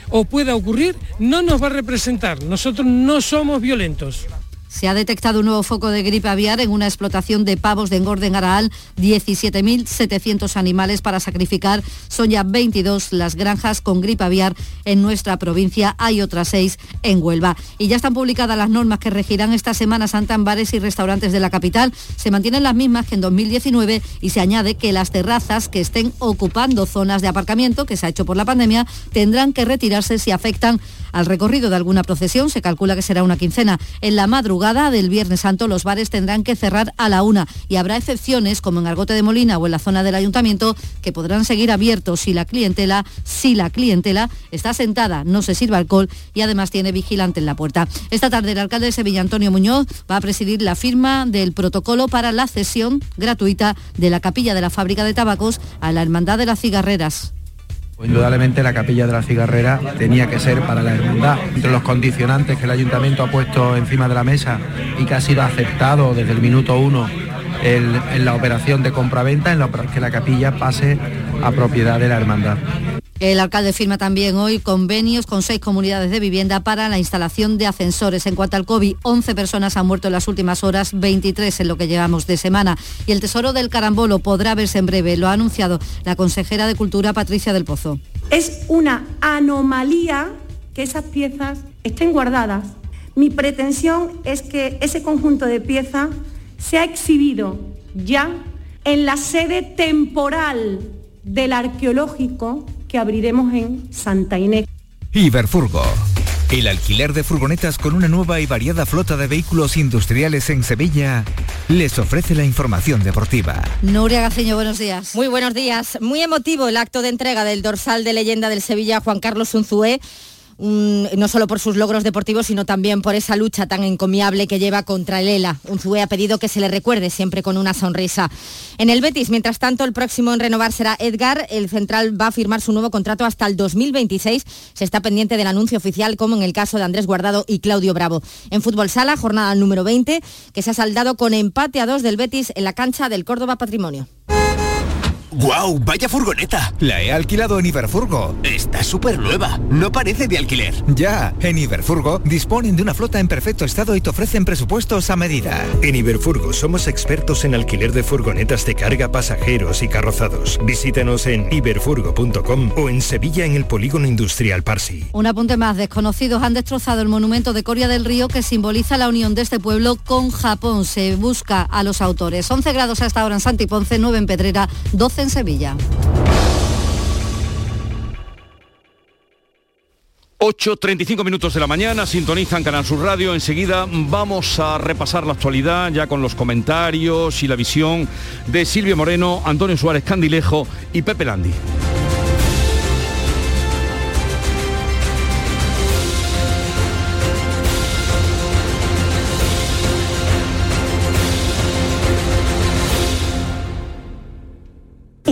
o pueda ocurrir, no nos va a representar. Nosotros no somos violentos. Se ha detectado un nuevo foco de gripe aviar en una explotación de pavos de engorde en Araal. 17.700 animales para sacrificar. Son ya 22 las granjas con gripe aviar en nuestra provincia. Hay otras seis en Huelva. Y ya están publicadas las normas que regirán esta Semana Santa en bares y restaurantes de la capital. Se mantienen las mismas que en 2019 y se añade que las terrazas que estén ocupando zonas de aparcamiento, que se ha hecho por la pandemia, tendrán que retirarse si afectan al recorrido de alguna procesión. Se calcula que será una quincena. En la madrugada del Viernes Santo los bares tendrán que cerrar a la una y habrá excepciones como en Argote de Molina o en la zona del ayuntamiento que podrán seguir abiertos si la clientela, si la clientela está sentada, no se sirve alcohol y además tiene vigilante en la puerta. Esta tarde el alcalde de Sevilla, Antonio Muñoz, va a presidir la firma del protocolo para la cesión gratuita de la capilla de la fábrica de tabacos a la Hermandad de las Cigarreras. Indudablemente la capilla de la cigarrera tenía que ser para la hermandad. Entre los condicionantes que el ayuntamiento ha puesto encima de la mesa y que ha sido aceptado desde el minuto uno en la operación de compraventa, en la, que la capilla pase a propiedad de la hermandad. El alcalde firma también hoy convenios con seis comunidades de vivienda para la instalación de ascensores. En cuanto al COVID, 11 personas han muerto en las últimas horas, 23 en lo que llevamos de semana. Y el Tesoro del Carambolo podrá verse en breve, lo ha anunciado la consejera de Cultura Patricia del Pozo. Es una anomalía que esas piezas estén guardadas. Mi pretensión es que ese conjunto de piezas sea exhibido ya en la sede temporal del arqueológico que abriremos en Santa Inés. Iberfurgo. El alquiler de furgonetas con una nueva y variada flota de vehículos industriales en Sevilla les ofrece la información deportiva. Nuria Gaceño, buenos días. Muy buenos días. Muy emotivo el acto de entrega del dorsal de leyenda del Sevilla, Juan Carlos Unzué no solo por sus logros deportivos, sino también por esa lucha tan encomiable que lleva contra el ELA. Unzué ha pedido que se le recuerde siempre con una sonrisa. En el Betis, mientras tanto, el próximo en renovar será Edgar. El central va a firmar su nuevo contrato hasta el 2026. Se está pendiente del anuncio oficial, como en el caso de Andrés Guardado y Claudio Bravo. En Fútbol Sala, jornada número 20, que se ha saldado con empate a dos del Betis en la cancha del Córdoba Patrimonio. ¡Guau! ¡Vaya furgoneta! La he alquilado en Iberfurgo. Está súper nueva. No parece de alquiler. Ya, en Iberfurgo disponen de una flota en perfecto estado y te ofrecen presupuestos a medida. En Iberfurgo somos expertos en alquiler de furgonetas de carga, pasajeros y carrozados. Visítanos en iberfurgo.com o en Sevilla en el Polígono Industrial Parsi. Un apunte más. Desconocidos han destrozado el monumento de Coria del Río que simboliza la unión de este pueblo con Japón. Se busca a los autores. 11 grados hasta ahora en Santiponce, 9 en Pedrera, 12 en Sevilla. 8.35 minutos de la mañana, sintonizan Canal Sur Radio. Enseguida vamos a repasar la actualidad ya con los comentarios y la visión de Silvio Moreno, Antonio Suárez Candilejo y Pepe Landi.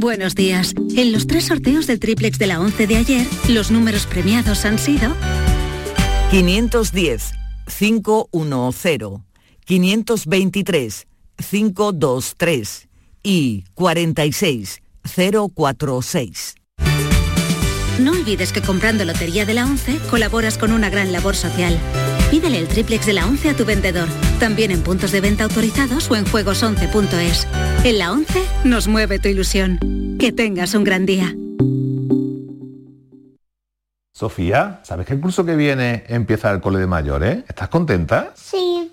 Buenos días. En los tres sorteos del triplex de la 11 de ayer, los números premiados han sido 510 510 523 523 y 46 046. No olvides que comprando Lotería de la 11 colaboras con una gran labor social. Pídele el triplex de la 11 a tu vendedor, también en puntos de venta autorizados o en juegos11.es. En la 11 nos mueve tu ilusión. Que tengas un gran día. Sofía, ¿sabes que el curso que viene empieza el cole de mayores? ¿Estás contenta? Sí,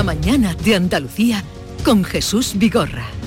La mañana de Andalucía con Jesús Vigorra.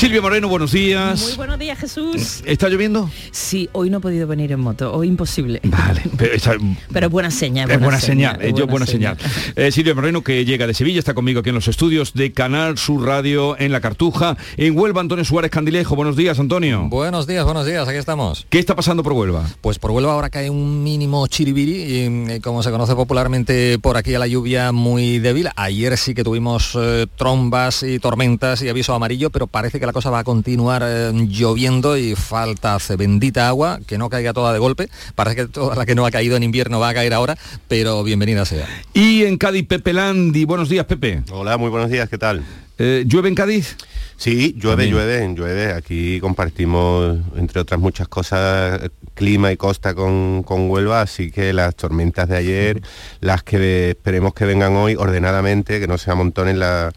Silvia Moreno, buenos días. Muy buenos días, Jesús. ¿Está lloviendo? Sí, hoy no he podido venir en moto, hoy imposible. Vale, pero, está, pero es buena señal. es buena señal, es buena señal. Eh, Silvia Moreno, que llega de Sevilla, está conmigo aquí en los estudios de Canal Sur Radio en La Cartuja. En Huelva, Antonio Suárez Candilejo. Buenos días, Antonio. Buenos días, buenos días, aquí estamos. ¿Qué está pasando por Huelva? Pues por Huelva ahora cae un mínimo chiribiri, y, eh, como se conoce popularmente por aquí a la lluvia muy débil. Ayer sí que tuvimos eh, trombas y tormentas y aviso amarillo, pero parece que la cosa va a continuar eh, lloviendo y falta hace bendita agua, que no caiga toda de golpe. Parece que toda la que no ha caído en invierno va a caer ahora, pero bienvenida sea. Y en Cádiz, Pepe Landi. Buenos días, Pepe. Hola, muy buenos días, ¿qué tal? Eh, ¿Llueve en Cádiz? Sí, llueve, llueve, llueve. Aquí compartimos, entre otras muchas cosas, clima y costa con, con, Huelva, así que las tormentas de ayer, las que esperemos que vengan hoy ordenadamente, que no se amontonen la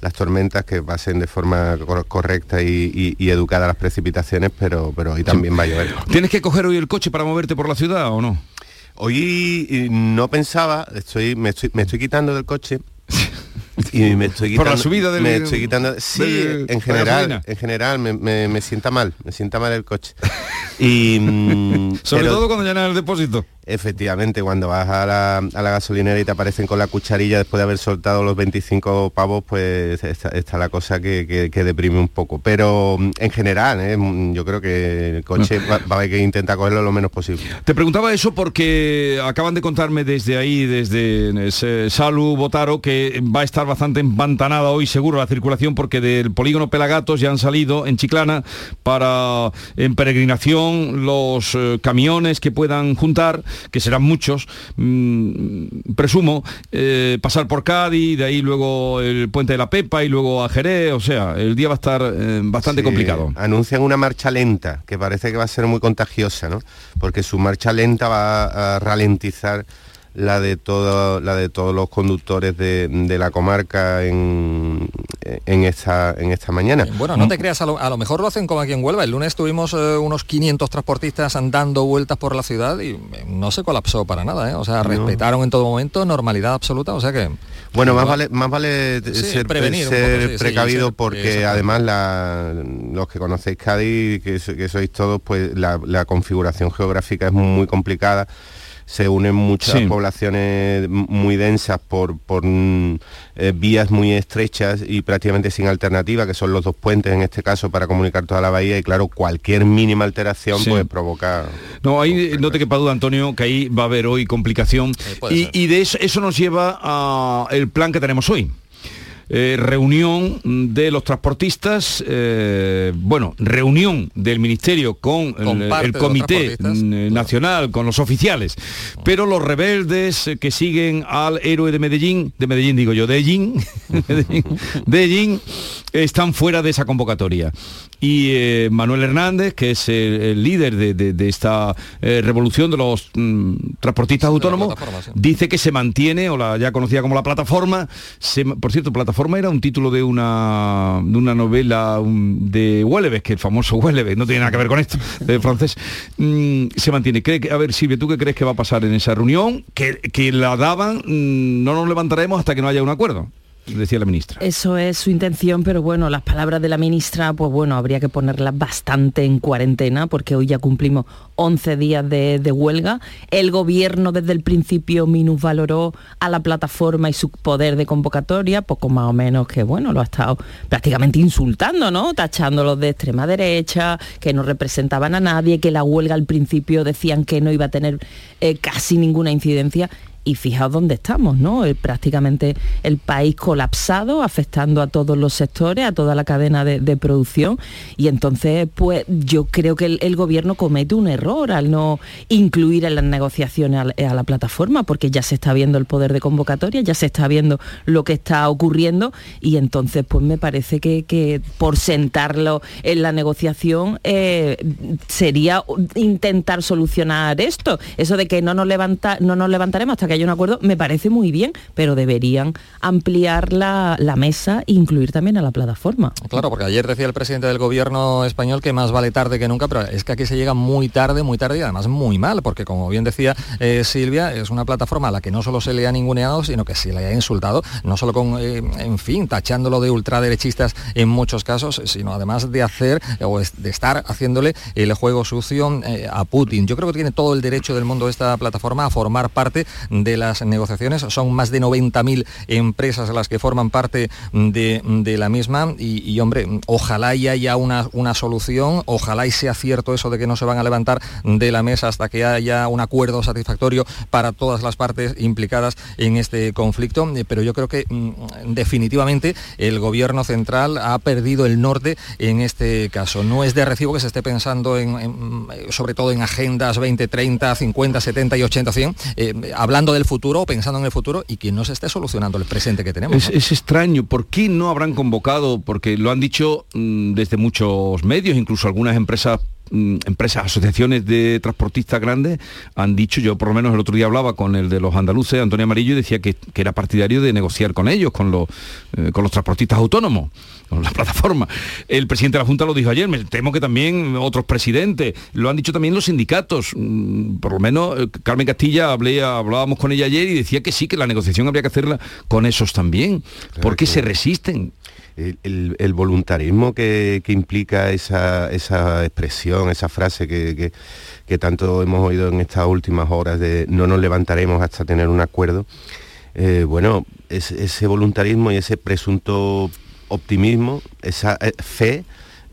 las tormentas que pasen de forma correcta y, educada las precipitaciones, pero, pero hoy también va a llover. ¿Tienes que coger hoy el coche para moverte por la ciudad o no? Hoy eh, no pensaba, estoy, me, estoy, me estoy quitando del coche y me estoy Por quitando, la subida del- me estoy quitando sí del- en general en general me, me- me sienta mal me sienta mal el coche y mm, Sobre pero- todo cuando llenas el depósito. Efectivamente, cuando vas a la, a la gasolinera y te aparecen con la cucharilla después de haber soltado los 25 pavos, pues está, está la cosa que, que- que deprime un poco. Pero mm, en general, ¿eh? Mm, yo creo que el coche va, va a haber que intentar cogerlo lo menos posible. Te preguntaba eso porque acaban de contarme desde ahí, desde ese Salu Botaro, que va a estar bastante empantanada hoy seguro la circulación porque del polígono Pelagatos ya han salido en Chiclana para en peregrinación los eh, camiones que puedan juntar, que serán muchos, mm, presumo, eh, pasar por Cádiz, de ahí luego el puente de la Pepa y luego a Jerez, o sea, el día va a estar eh, bastante Sí, complicado. Anuncian una marcha lenta, que parece que va a ser muy contagiosa, ¿no? Porque su marcha lenta va a ralentizar la de todo, la de todos los conductores de, de la comarca en, en esta en esta mañana. Bueno, no te creas, a lo, a lo mejor lo hacen como aquí en Huelva. El lunes tuvimos eh, unos 500 transportistas dando vueltas por la ciudad y eh, no se colapsó para nada, ¿eh? O sea, No. respetaron en todo momento normalidad absoluta, o sea que... Bueno, más vale, más vale Sí, ser, prevenir ser poco, sí, sí, precavido porque además la- los que conocéis Cádiz, que, que sois todos, pues la, la configuración geográfica es muy complicada. Se unen muchas Sí. poblaciones muy densas por, por mm, eh, vías muy estrechas y prácticamente sin alternativa, que son los dos puentes en este caso para comunicar toda la bahía y claro, cualquier mínima alteración Sí. pues provoca... No, ahí no te quepa duda, Antonio, que ahí va a haber hoy complicación. puede y, y de eso, eso nos lleva a el plan que tenemos hoy. Eh, reunión de los transportistas, eh, bueno, reunión del Ministerio con, Con el, Comité Nacional, con los oficiales, pero los rebeldes eh, que siguen al héroe de Medellín, de Medellín digo yo, de Ellín, Medellín, de Ellín, están fuera de esa convocatoria. Y eh, Manuel Hernández, que es el, el líder de, de- de esta eh, revolución de los mm, transportistas autónomos, sí. dice que se mantiene, o la ya conocida como la plataforma, se- por cierto, plataforma era un título de una, de una novela un- de Huelebes, que el famoso Huelebes, no tiene nada que ver con esto, de francés, Mm, se mantiene. ¿Cree que- a ver, Silvia, ¿tú qué crees que va a pasar en esa reunión? Que, que la daban, mm, no nos levantaremos hasta que no haya un acuerdo, decía la ministra. Eso es su intención, pero bueno, las palabras de la ministra, pues bueno, habría que ponerlas bastante en cuarentena, porque hoy ya cumplimos 11 días de, huelga. El gobierno desde el principio minusvaloró a la plataforma y su poder de convocatoria, poco más o menos que, bueno, lo ha estado prácticamente insultando, ¿no? Tachándolos de extrema derecha, que no representaban a nadie, que la huelga al principio decían que no iba a tener eh, casi ninguna incidencia y fijaos dónde estamos, ¿no? Eh, prácticamente el país colapsado, afectando a todos los sectores, a toda la cadena de, producción. Y entonces, pues yo creo que el, el gobierno comete un error al no incluir en las negociaciones a, la plataforma, porque ya se está viendo el poder de convocatoria, ya se está viendo lo que está ocurriendo. Y entonces, pues me parece que, que por sentarlo en la negociación eh, sería intentar solucionar esto. Eso de que no nos, levanta, no nos levantaremos hasta que haya un acuerdo, me parece muy bien, pero deberían ampliar la, la mesa e incluir también a la plataforma. Claro, porque ayer decía el presidente del gobierno español que más vale tarde que nunca, pero es que aquí se llega muy tarde, muy tarde y además muy mal, porque como bien decía eh, Silvia, es una plataforma a la que no solo se le ha ninguneado, sino que se le ha insultado, no solo con, eh, en fin, tachándolo de ultraderechistas en muchos casos, sino además de hacer o de estar haciéndole el juego sucio eh, a Putin. Yo creo que tiene todo el derecho del mundo esta plataforma a formar parte de las negociaciones. Son más de 90.000 empresas las que forman parte de, de la misma y, hombre, ojalá y haya una, una solución, ojalá y sea cierto eso de que no se van a levantar de la mesa hasta que haya un acuerdo satisfactorio para todas las partes implicadas en este conflicto, eh, pero yo creo que mm, definitivamente el gobierno central ha perdido el norte en este caso. No es de recibo que se esté pensando en, eh, sobre todo en agendas 20, 30, 50, 70 y 80, 100, eh, hablando del futuro o pensando en el futuro y que no se esté solucionando el presente que tenemos. Es, ¿no? es extraño, ¿por qué no habrán convocado? Porque lo han dicho mm, desde muchos medios, incluso algunas empresas empresas, asociaciones de transportistas grandes han dicho, yo por lo menos el otro día hablaba con el de los andaluces, Antonio Amarillo, y decía que, era partidario de negociar con ellos, con los, eh, con los transportistas autónomos, con la plataforma. El presidente de la Junta lo dijo ayer, me temo que también otros presidentes, lo han dicho también los sindicatos, mm, por lo menos eh, Carmen Castilla, hablé, hablábamos con ella ayer y decía que sí, que la negociación habría que hacerla con esos también. ¿Por qué se resisten? El, voluntarismo que, implica esa, expresión, esa frase que, tanto hemos oído en estas últimas horas de no nos levantaremos hasta tener un acuerdo, eh, bueno, ese voluntarismo y ese presunto optimismo, esa eh, fe,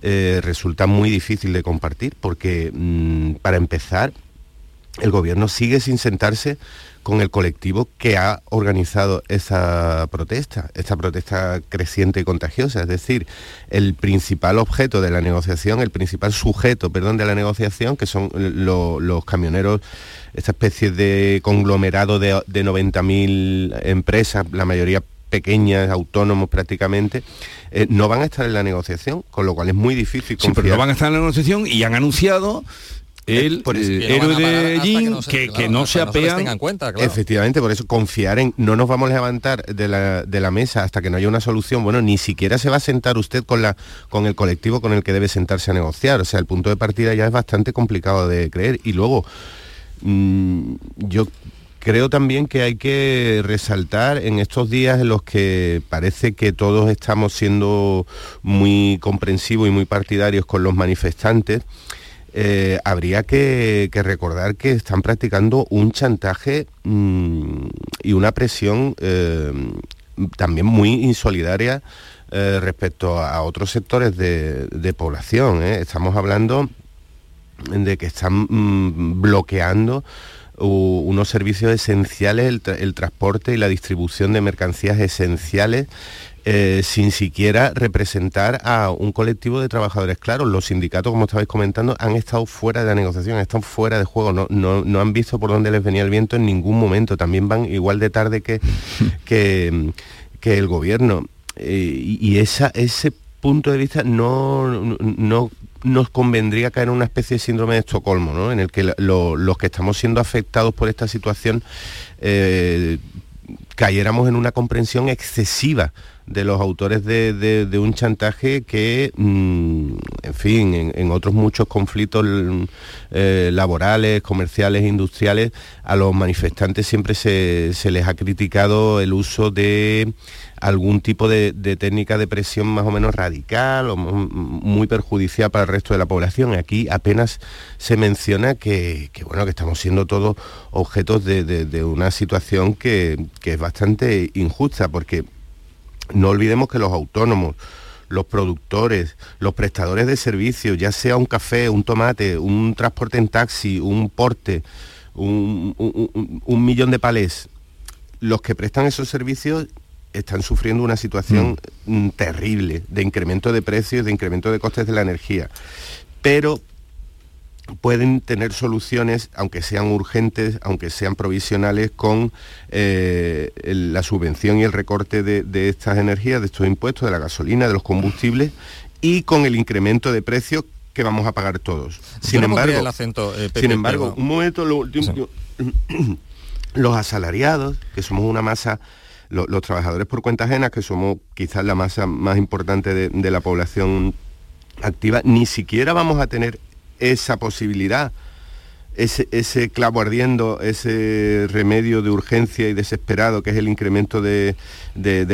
eh, resulta muy difícil de compartir porque, mm, para empezar, el gobierno sigue sin sentarse con el colectivo que ha organizado esa protesta, esta protesta creciente y contagiosa. Es decir, el principal objeto de la negociación, el principal sujeto, perdón, de la negociación, que son los camioneros, esta especie de conglomerado de, 90.000 empresas, la mayoría pequeñas, autónomos prácticamente, eh, no van a estar en la negociación, con lo cual es muy difícil confiar. Sí, pero no van a estar en la negociación y han anunciado el eh, héroe de Jin que, no, se apean. en cuenta, efectivamente por eso confiar en no nos vamos a levantar de la, mesa hasta que no haya una solución. Bueno ni siquiera se va a sentar usted con la con el colectivo con el que debe sentarse a negociar. O sea el punto de partida ya es bastante complicado de creer. Y luego mm, yo creo también que hay que resaltar en estos días en los que parece que todos estamos siendo muy comprensivos y muy partidarios con los manifestantes eh, habría que, recordar que están practicando un chantaje mm, y una presión eh, también muy insolidaria eh, respecto a otros sectores de, población. Estamos hablando de que están mm, bloqueando unos servicios esenciales, el, transporte y la distribución de mercancías esenciales eh, sin siquiera representar a un colectivo de trabajadores. Claro, los sindicatos, como estabais comentando, han estado fuera de la negociación, están fuera de juego, no, no, han visto por dónde les venía el viento en ningún momento, también van igual de tarde que, que, el gobierno. Eh, y esa, ese punto de vista no, no nos convendría caer en una especie de síndrome de Estocolmo, ¿no? en el que los que estamos siendo afectados por esta situación eh, cayéramos en una comprensión excesiva de los autores de, un chantaje que, mm, en fin, en, otros muchos conflictos eh, laborales, comerciales, industriales, a los manifestantes siempre se, les ha criticado el uso de algún tipo de, técnica de presión más o menos radical o muy perjudicial para el resto de la población. Aquí apenas se menciona que, bueno, que estamos siendo todos objetos de, una situación que, que es bastante injusta, porque no olvidemos que los autónomos, los productores, los prestadores de servicios, ya sea un café, un tomate, un transporte en taxi, un porte, un, millón de palés, los que prestan esos servicios están sufriendo una situación mm. terrible de incremento de precios, de incremento de costes de la energía. Pero pueden tener soluciones, aunque sean urgentes, aunque sean provisionales, con eh, la subvención y el recorte de, estas energías, de estos impuestos, de la gasolina, de los combustibles, y con el incremento de precios que vamos a pagar todos. Sin embargo, el acento, eh, sin embargo, un momento, los asalariados, que somos una masa, los trabajadores por cuenta ajena, que somos quizás la masa más importante de la población activa, ni siquiera vamos a tener esa posibilidad, ese, clavo ardiendo, ese remedio de urgencia y desesperado que es el incremento de,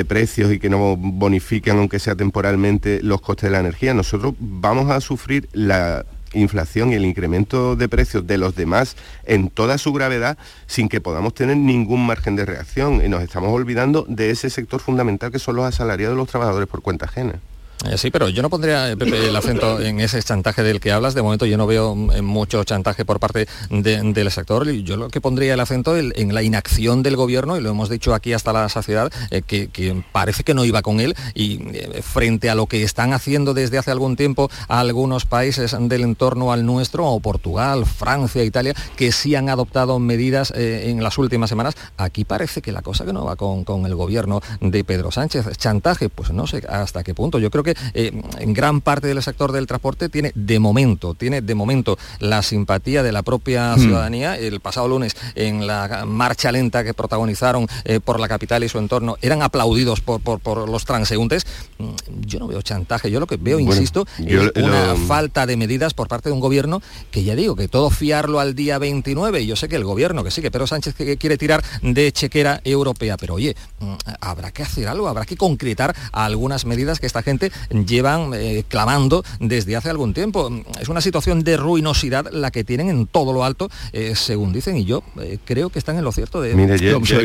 precios y que no bonifican, aunque sea temporalmente, los costes de la energía. Nosotros vamos a sufrir la inflación y el incremento de precios de los demás en toda su gravedad sin que podamos tener ningún margen de reacción y nos estamos olvidando de ese sector fundamental que son los asalariados de los trabajadores por cuenta ajena. Eh, sí, pero yo no pondría, Pepe, el acento en ese chantaje del que hablas. De momento yo no veo mm, mucho chantaje por parte del sector. Yo lo que pondría el acento en, la inacción del gobierno, y lo hemos dicho aquí hasta la saciedad, eh, que, parece que no iba con él, y eh, frente a lo que están haciendo desde hace algún tiempo algunos países del entorno al nuestro, o Portugal, Francia, Italia, que sí han adoptado medidas en las últimas semanas, aquí parece que la cosa que no va con, con el gobierno de Pedro Sánchez. Chantaje, pues no sé hasta qué punto. Yo creo que eh, en gran parte del sector del transporte tiene de momento, tiene de momento la simpatía de la propia Hmm. ciudadanía. El pasado lunes en la marcha lenta que protagonizaron eh, por la capital y su entorno eran aplaudidos por, por- por los transeúntes. Mm, Yo no veo chantaje, yo lo que veo, Bueno, insisto, yo es una lo- falta de medidas por parte de un gobierno que ya digo, que todo fiarlo al día 29. Y yo sé que el gobierno, que sí, que Pedro Sánchez que quiere tirar de chequera europea, pero oye, mm, habrá que hacer algo, habrá que concretar algunas medidas que esta gente llevan eh, clamando desde hace algún tiempo. Es una situación de ruinosidad la que tienen en todo lo alto, eh, según dicen, y yo eh, creo que están en lo cierto de... Mire, yo- yo-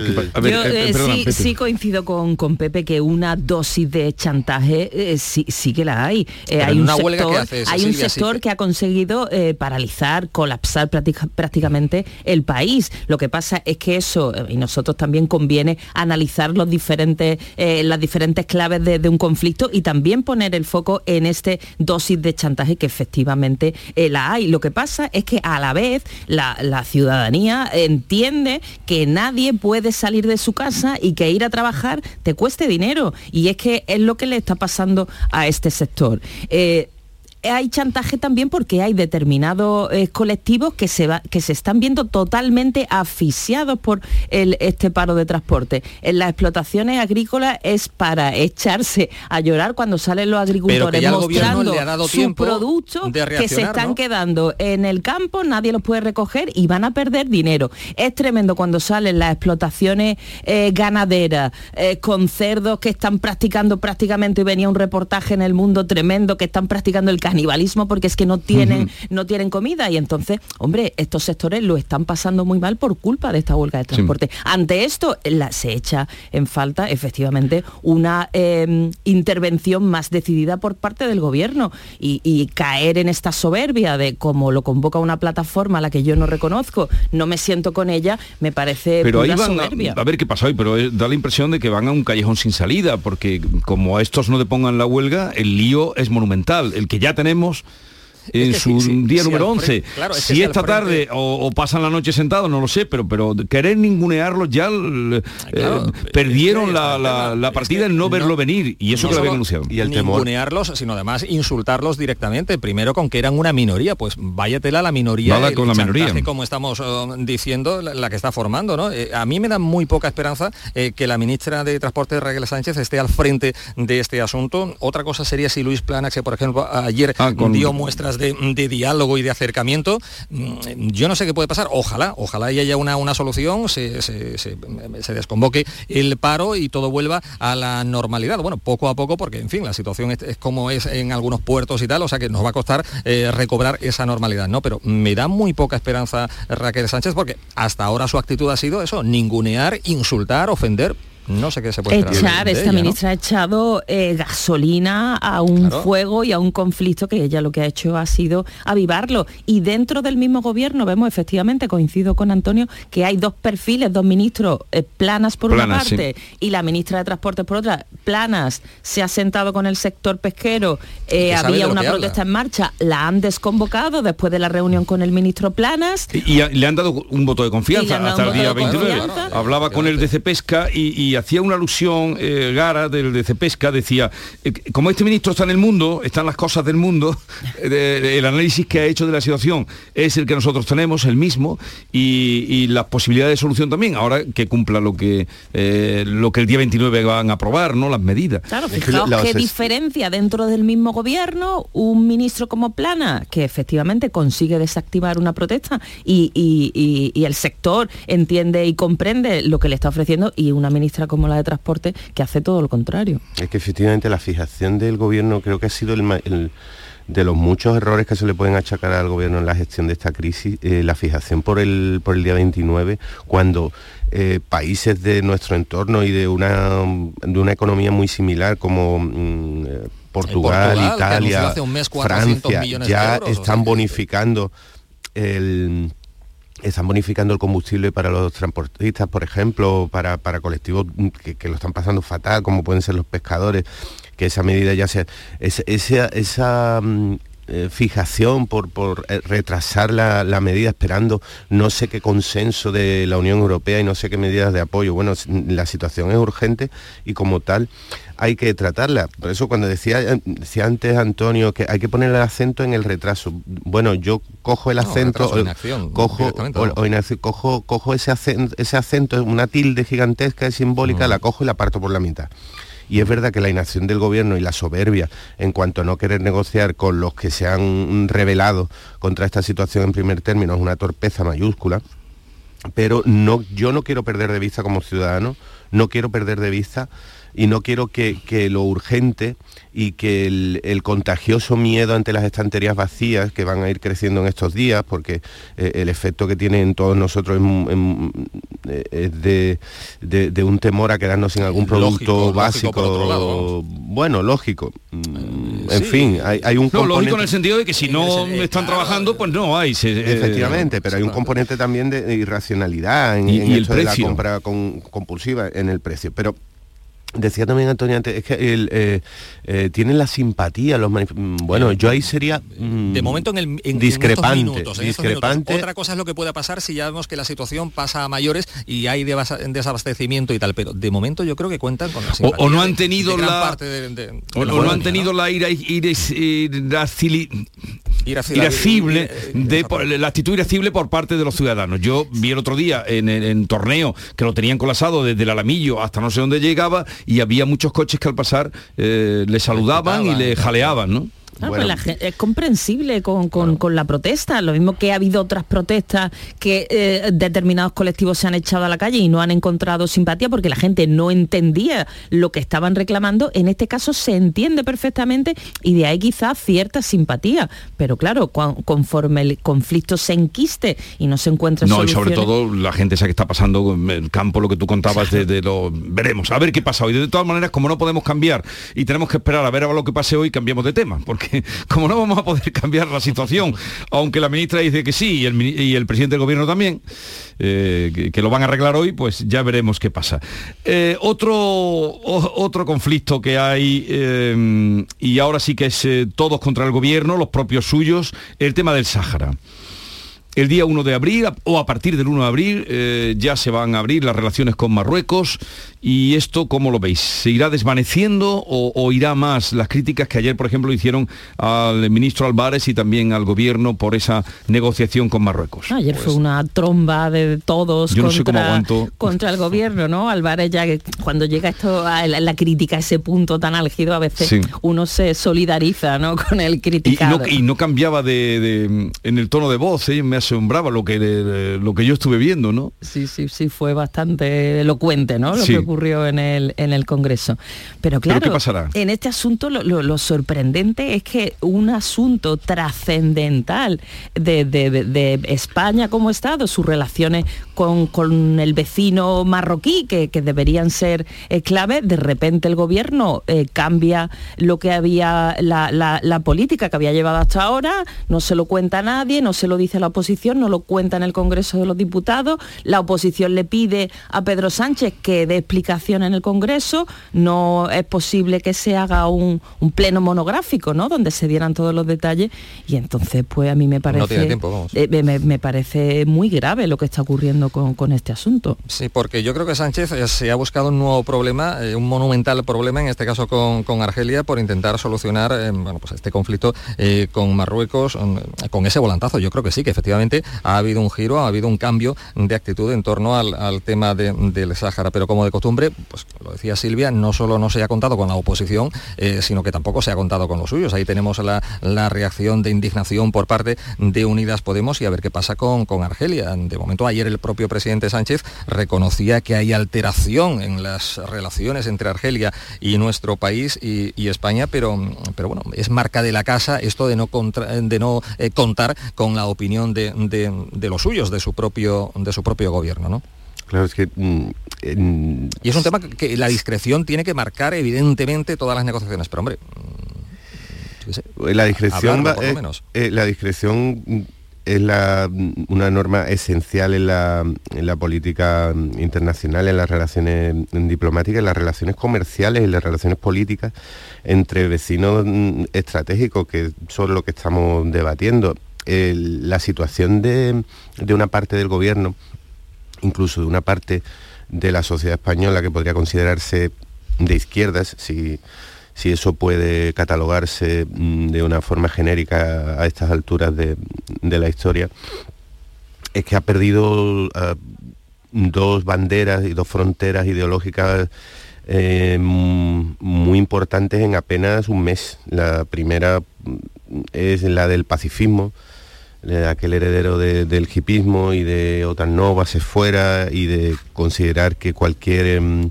Yo sí, coincido con, con Pepe que una dosis de chantaje eh, sí, sí que la hay. Eh, hay un sector, que hace hay un sector que- ha conseguido eh, paralizar, colapsar práctica- prácticamente el país. Lo que pasa es que eso, y nosotros también conviene analizar los diferentes, eh, las diferentes claves de, de un conflicto y también poner el foco en este dosis de chantaje que efectivamente eh, la hay. Lo que pasa es que a la vez la, ciudadanía entiende que nadie puede salir de su casa y que ir a trabajar te cueste dinero. Y es que es lo que le está pasando a este sector. Eh, hay chantaje también porque hay determinados eh, colectivos que se, va- que se están viendo totalmente asfixiados por el- este paro de transporte. En las explotaciones agrícolas es para echarse a llorar cuando salen los agricultores mostrando sus productos que se están ¿no? quedando en el campo, nadie los puede recoger y van a perder dinero. Es tremendo cuando salen las explotaciones eh, ganaderas eh, con cerdos que están practicando prácticamente, y venía un reportaje en el mundo tremendo, que están practicando el canibalismo porque es que no tienen, no tienen comida y entonces, hombre, estos sectores lo están pasando muy mal por culpa de esta huelga de transporte. Ante esto la- se echa en falta efectivamente una eh, intervención más decidida por parte del gobierno y, y caer en esta soberbia de como lo convoca una plataforma a la que yo no reconozco, no me siento con ella, me parece pero ahí pura van a, soberbia. a ver qué pasa hoy, pero da la impresión de que van a un callejón sin salida, porque como a estos no depongan la huelga, el lío es monumental. El que ya tenemos tenemos en que su día si número al 11. frente- claro, es que si esta tarde o, o pasan la noche sentados, no lo sé, pero pero querer ningunearlos ya eh, claro, perdieron la, la- la partida en no verlo venir y eso no que lo solo habían anunciado. Y el temor. ningunearlos, sino además insultarlos directamente. Primero con que eran una minoría, pues váyatela la minoría. Nada con la minoría. Como estamos eh, diciendo, la, la que está formando, ¿no? Eh, a mí me da muy poca esperanza eh, que la ministra de Transporte, Raquel Sánchez, esté al frente de este asunto. Otra cosa sería si Luis Planas, que por ejemplo ayer Ah, con- dio muestras de, diálogo y de acercamiento, mm, yo no sé qué puede pasar. Ojalá, ojalá y haya una, una solución, se, desconvoque el paro y todo vuelva a la normalidad. Bueno, poco a poco, porque en fin, la situación es, es como es en algunos puertos y tal, o sea que nos va a costar eh, recobrar esa normalidad, ¿no? Pero me da muy poca esperanza Raquel Sánchez porque hasta ahora su actitud ha sido eso, ningunear, insultar, ofender. No sé qué se puede Echar, de esta ella, ¿no? ministra ha echado eh, gasolina a un Claro. fuego y a un conflicto que ella lo que ha hecho ha sido avivarlo. Y dentro del mismo gobierno vemos efectivamente, coincido con Antonio, que hay dos perfiles, dos ministros, eh, planas por una parte y la ministra de Transportes por otra. Planas se ha sentado con el sector pesquero, eh, había una habla. protesta en marcha, la han desconvocado después de la reunión con el ministro Planas. Y, y a- le han dado un voto de confianza hasta el día voto de 29. confianza. Hablaba con el de Cepesca y, y hacía una alusión, eh, Gara, del de Cepesca, decía, eh, como este ministro está en el mundo, están las cosas del mundo, eh, el análisis que ha hecho de la situación es el que nosotros tenemos, el mismo, y, y las posibilidades de solución también, ahora que cumpla lo que, eh, lo que el día 29 van a aprobar, ¿no? Las medidas. Claro, fijaos qué diferencia dentro del mismo gobierno, un ministro como Plana, que efectivamente consigue desactivar una protesta y, y- y- y el sector entiende y comprende lo que le está ofreciendo, y una ministra como la de Transporte que hace todo lo contrario. Es que efectivamente la fijación del gobierno creo que ha sido el, de los muchos errores que se le pueden achacar al gobierno en la gestión de esta crisis, eh, la fijación por el, por el día 29, cuando eh, países de nuestro entorno y de una, de una economía muy similar como mm, eh, Portugal, Italia, hace un mes 400 Francia, millones de ya euros, están bonificando el están bonificando el combustible para los transportistas, por ejemplo, para, para colectivos que, que lo están pasando fatal, como pueden ser los pescadores, que esa medida ya sea... es- esa, esa, mm, eh, fijación por, por eh, retrasar la, la, medida esperando no sé qué consenso de la Unión Europea y no sé qué medidas de apoyo. Bueno, la situación es urgente y como tal hay que tratarla. Por eso cuando decía, decía antes Antonio que hay que poner el acento en el retraso. Bueno, yo cojo el acento, o cojo, o, cojo, cojo ese acento, ese acento, una tilde gigantesca y simbólica, la cojo y la parto por la mitad. Y es verdad que la inacción del gobierno y la soberbia en cuanto a no querer negociar con los que se han rebelado contra esta situación en primer término es una torpeza mayúscula. Pero no, yo no quiero perder de vista como ciudadano, no quiero perder de vista y no quiero que, lo urgente y que el, contagioso miedo ante las estanterías vacías que van a ir creciendo en estos días, porque eh, el efecto que tiene en todos nosotros es, de, un temor a quedarnos sin algún producto básico. bueno, lógico. Mm, en fin, hay, un no, lógico en el sentido de que si no están trabajando, pues no hay. Efectivamente, pero hay un componente también de, irracionalidad en, el precio. de la compra compulsiva en el precio. Pero Decía también Antonio antes, es que el, eh, eh, tienen la simpatía los mm, Bueno, yo ahí sería mm, de momento en el discrepante, discrepante. Otra cosa es lo que pueda pasar si ya vemos que la situación pasa a mayores y hay desabastecimiento y tal, pero de momento yo creo que cuentan con la simpatía. O, no han tenido la o, no han tenido la ira, irascible de la actitud irascible por parte de los ciudadanos. Yo vi el otro día en, en torneo que lo tenían colasado desde el Alamillo hasta no sé dónde llegaba y había muchos coches que al pasar eh, le saludaban y le jaleaban, ¿no? Ah, pues es comprensible con, la protesta, lo mismo que ha habido otras protestas que eh, determinados colectivos se han echado a la calle y no han encontrado simpatía porque la gente no entendía lo que estaban reclamando, en este caso se entiende perfectamente y de ahí quizás cierta simpatía, pero claro, conforme el conflicto se enquiste y no se encuentra No, y sobre todo la gente esa que está pasando en el campo, lo que tú contabas de, lo... Veremos, a ver qué pasa hoy. De todas maneras, como no podemos cambiar y tenemos que esperar a ver a lo que pase hoy, cambiamos de tema, porque como no vamos a poder cambiar la situación, aunque la ministra dice que sí y el, presidente del gobierno también, eh, que, lo van a arreglar hoy, pues ya veremos qué pasa. Eh, otro, otro conflicto que hay, eh, y ahora sí que es todos contra el gobierno, los propios suyos, el tema del Sáhara el día 1 de abril o a partir del 1 de abril ya se van a abrir las relaciones con Marruecos ¿Y esto cómo lo veis? ¿Se irá desvaneciendo o, irá más las críticas que ayer, por ejemplo, hicieron al ministro Álvarez y también al gobierno por esa negociación con Marruecos? Ayer fue pues una tromba de todos contra, el gobierno, ¿no? Álvarez ya cuando llega esto a la, crítica, a ese punto tan álgido, a veces uno se solidariza ¿no? con el criticado. Y, no, cambiaba de, en el tono de voz, ¿eh? me asombraba lo que, lo que yo estuve viendo, ¿no? Sí, sí, sí, fue bastante elocuente, ¿no? Lo que ocurrió en el, en el Congreso. Pero claro, en este asunto lo, sorprendente es que un asunto trascendental de, España como Estado, sus relaciones con, el vecino marroquí, que, deberían ser eh, clave, de repente el gobierno eh, cambia lo que había, la, política que había llevado hasta ahora, no se lo cuenta a nadie, no se lo dice a la oposición, no lo cuenta en el Congreso de los Diputados, la oposición le pide a Pedro Sánchez que dé en el Congreso, no es posible que se haga un, pleno monográfico, ¿no? Donde se dieran todos los detalles y entonces pues a mí me parece eh, me, parece muy grave lo que está ocurriendo con, este asunto. Sí, porque yo creo que Sánchez eh, se ha buscado un nuevo problema, eh, un monumental problema, en este caso con, Argelia, por intentar solucionar bueno, pues este conflicto con Marruecos, con ese volantazo. Yo creo que sí, que efectivamente ha habido un giro, ha habido un cambio de actitud en torno al, tema del Sáhara, pero como de costumbre pues lo decía Silvia, no solo no se ha contado con la oposición, eh, sino que tampoco se ha contado con los suyos. Ahí tenemos la, reacción de indignación por parte de Unidas Podemos y a ver qué pasa con, con Argelia. De momento, ayer el propio presidente Sánchez reconocía que hay alteración en las relaciones entre Argelia y nuestro país y, España, pero, pero bueno, es marca de la casa esto de no, de no eh, contar con la opinión de, de, los suyos, de su propio, de su propio gobierno, ¿no? Claro, es que... Mm, y es un tema que la discreción tiene que marcar evidentemente todas las negociaciones, pero hombre... Mm, la discreción, va, eh, la discreción es la, una norma esencial en la, en la política internacional, en las relaciones diplomáticas, en las relaciones comerciales, en las relaciones políticas entre vecinos mm, estratégicos, que son lo que estamos debatiendo. la situación de, de una parte del gobierno, incluso de una parte de la sociedad española que podría considerarse de izquierdas, si, si eso puede catalogarse mm, de una forma genérica a estas alturas de, la historia, es que ha perdido ah, dos banderas y dos fronteras ideológicas eh, muy importantes en apenas un mes. La primera mm, es la del pacifismo, de aquel heredero del hipismo y de otras no se fuera y de considerar que cualquier em,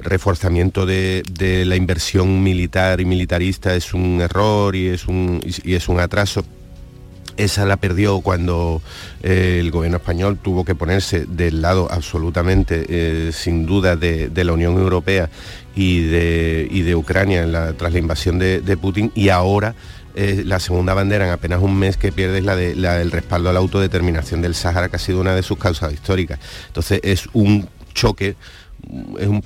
reforzamiento de, la inversión militar y militarista es un error y es un, y es un atraso. Esa la perdió cuando eh, el gobierno español tuvo que ponerse del lado absolutamente, eh, sin duda, de, la Unión Europea y de, de Ucrania tras la invasión de, Putin y ahora la segunda bandera en apenas un mes que pierde es la, de, la del respaldo a la autodeterminación del Sáhara, que ha sido una de sus causas históricas. Entonces es un choque, es un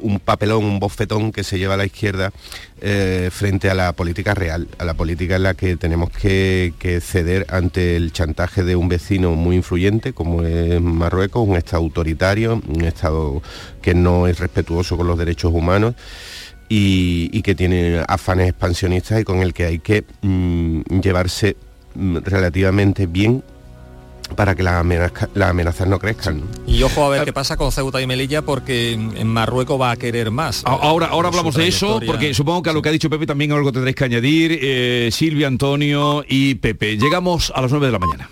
un papelón, un bofetón que se lleva a la izquierda eh, frente a la política real, a la política en la que tenemos que, ceder ante el chantaje de un vecino muy influyente como es Marruecos, un Estado autoritario, un Estado que no es respetuoso con los derechos humanos. Y, que tiene afanes expansionistas y con el que hay que mm, llevarse mm, relativamente bien para que las amenazas, no crezcan. Y ojo a ver qué pasa con Ceuta y Melilla porque en Marruecos va a querer más. Ahora, ahora hablamos de eso porque supongo que a lo que ha dicho Pepe también algo tendréis que añadir, eh, Silvia, Antonio y Pepe. Llegamos a las 9 de la mañana.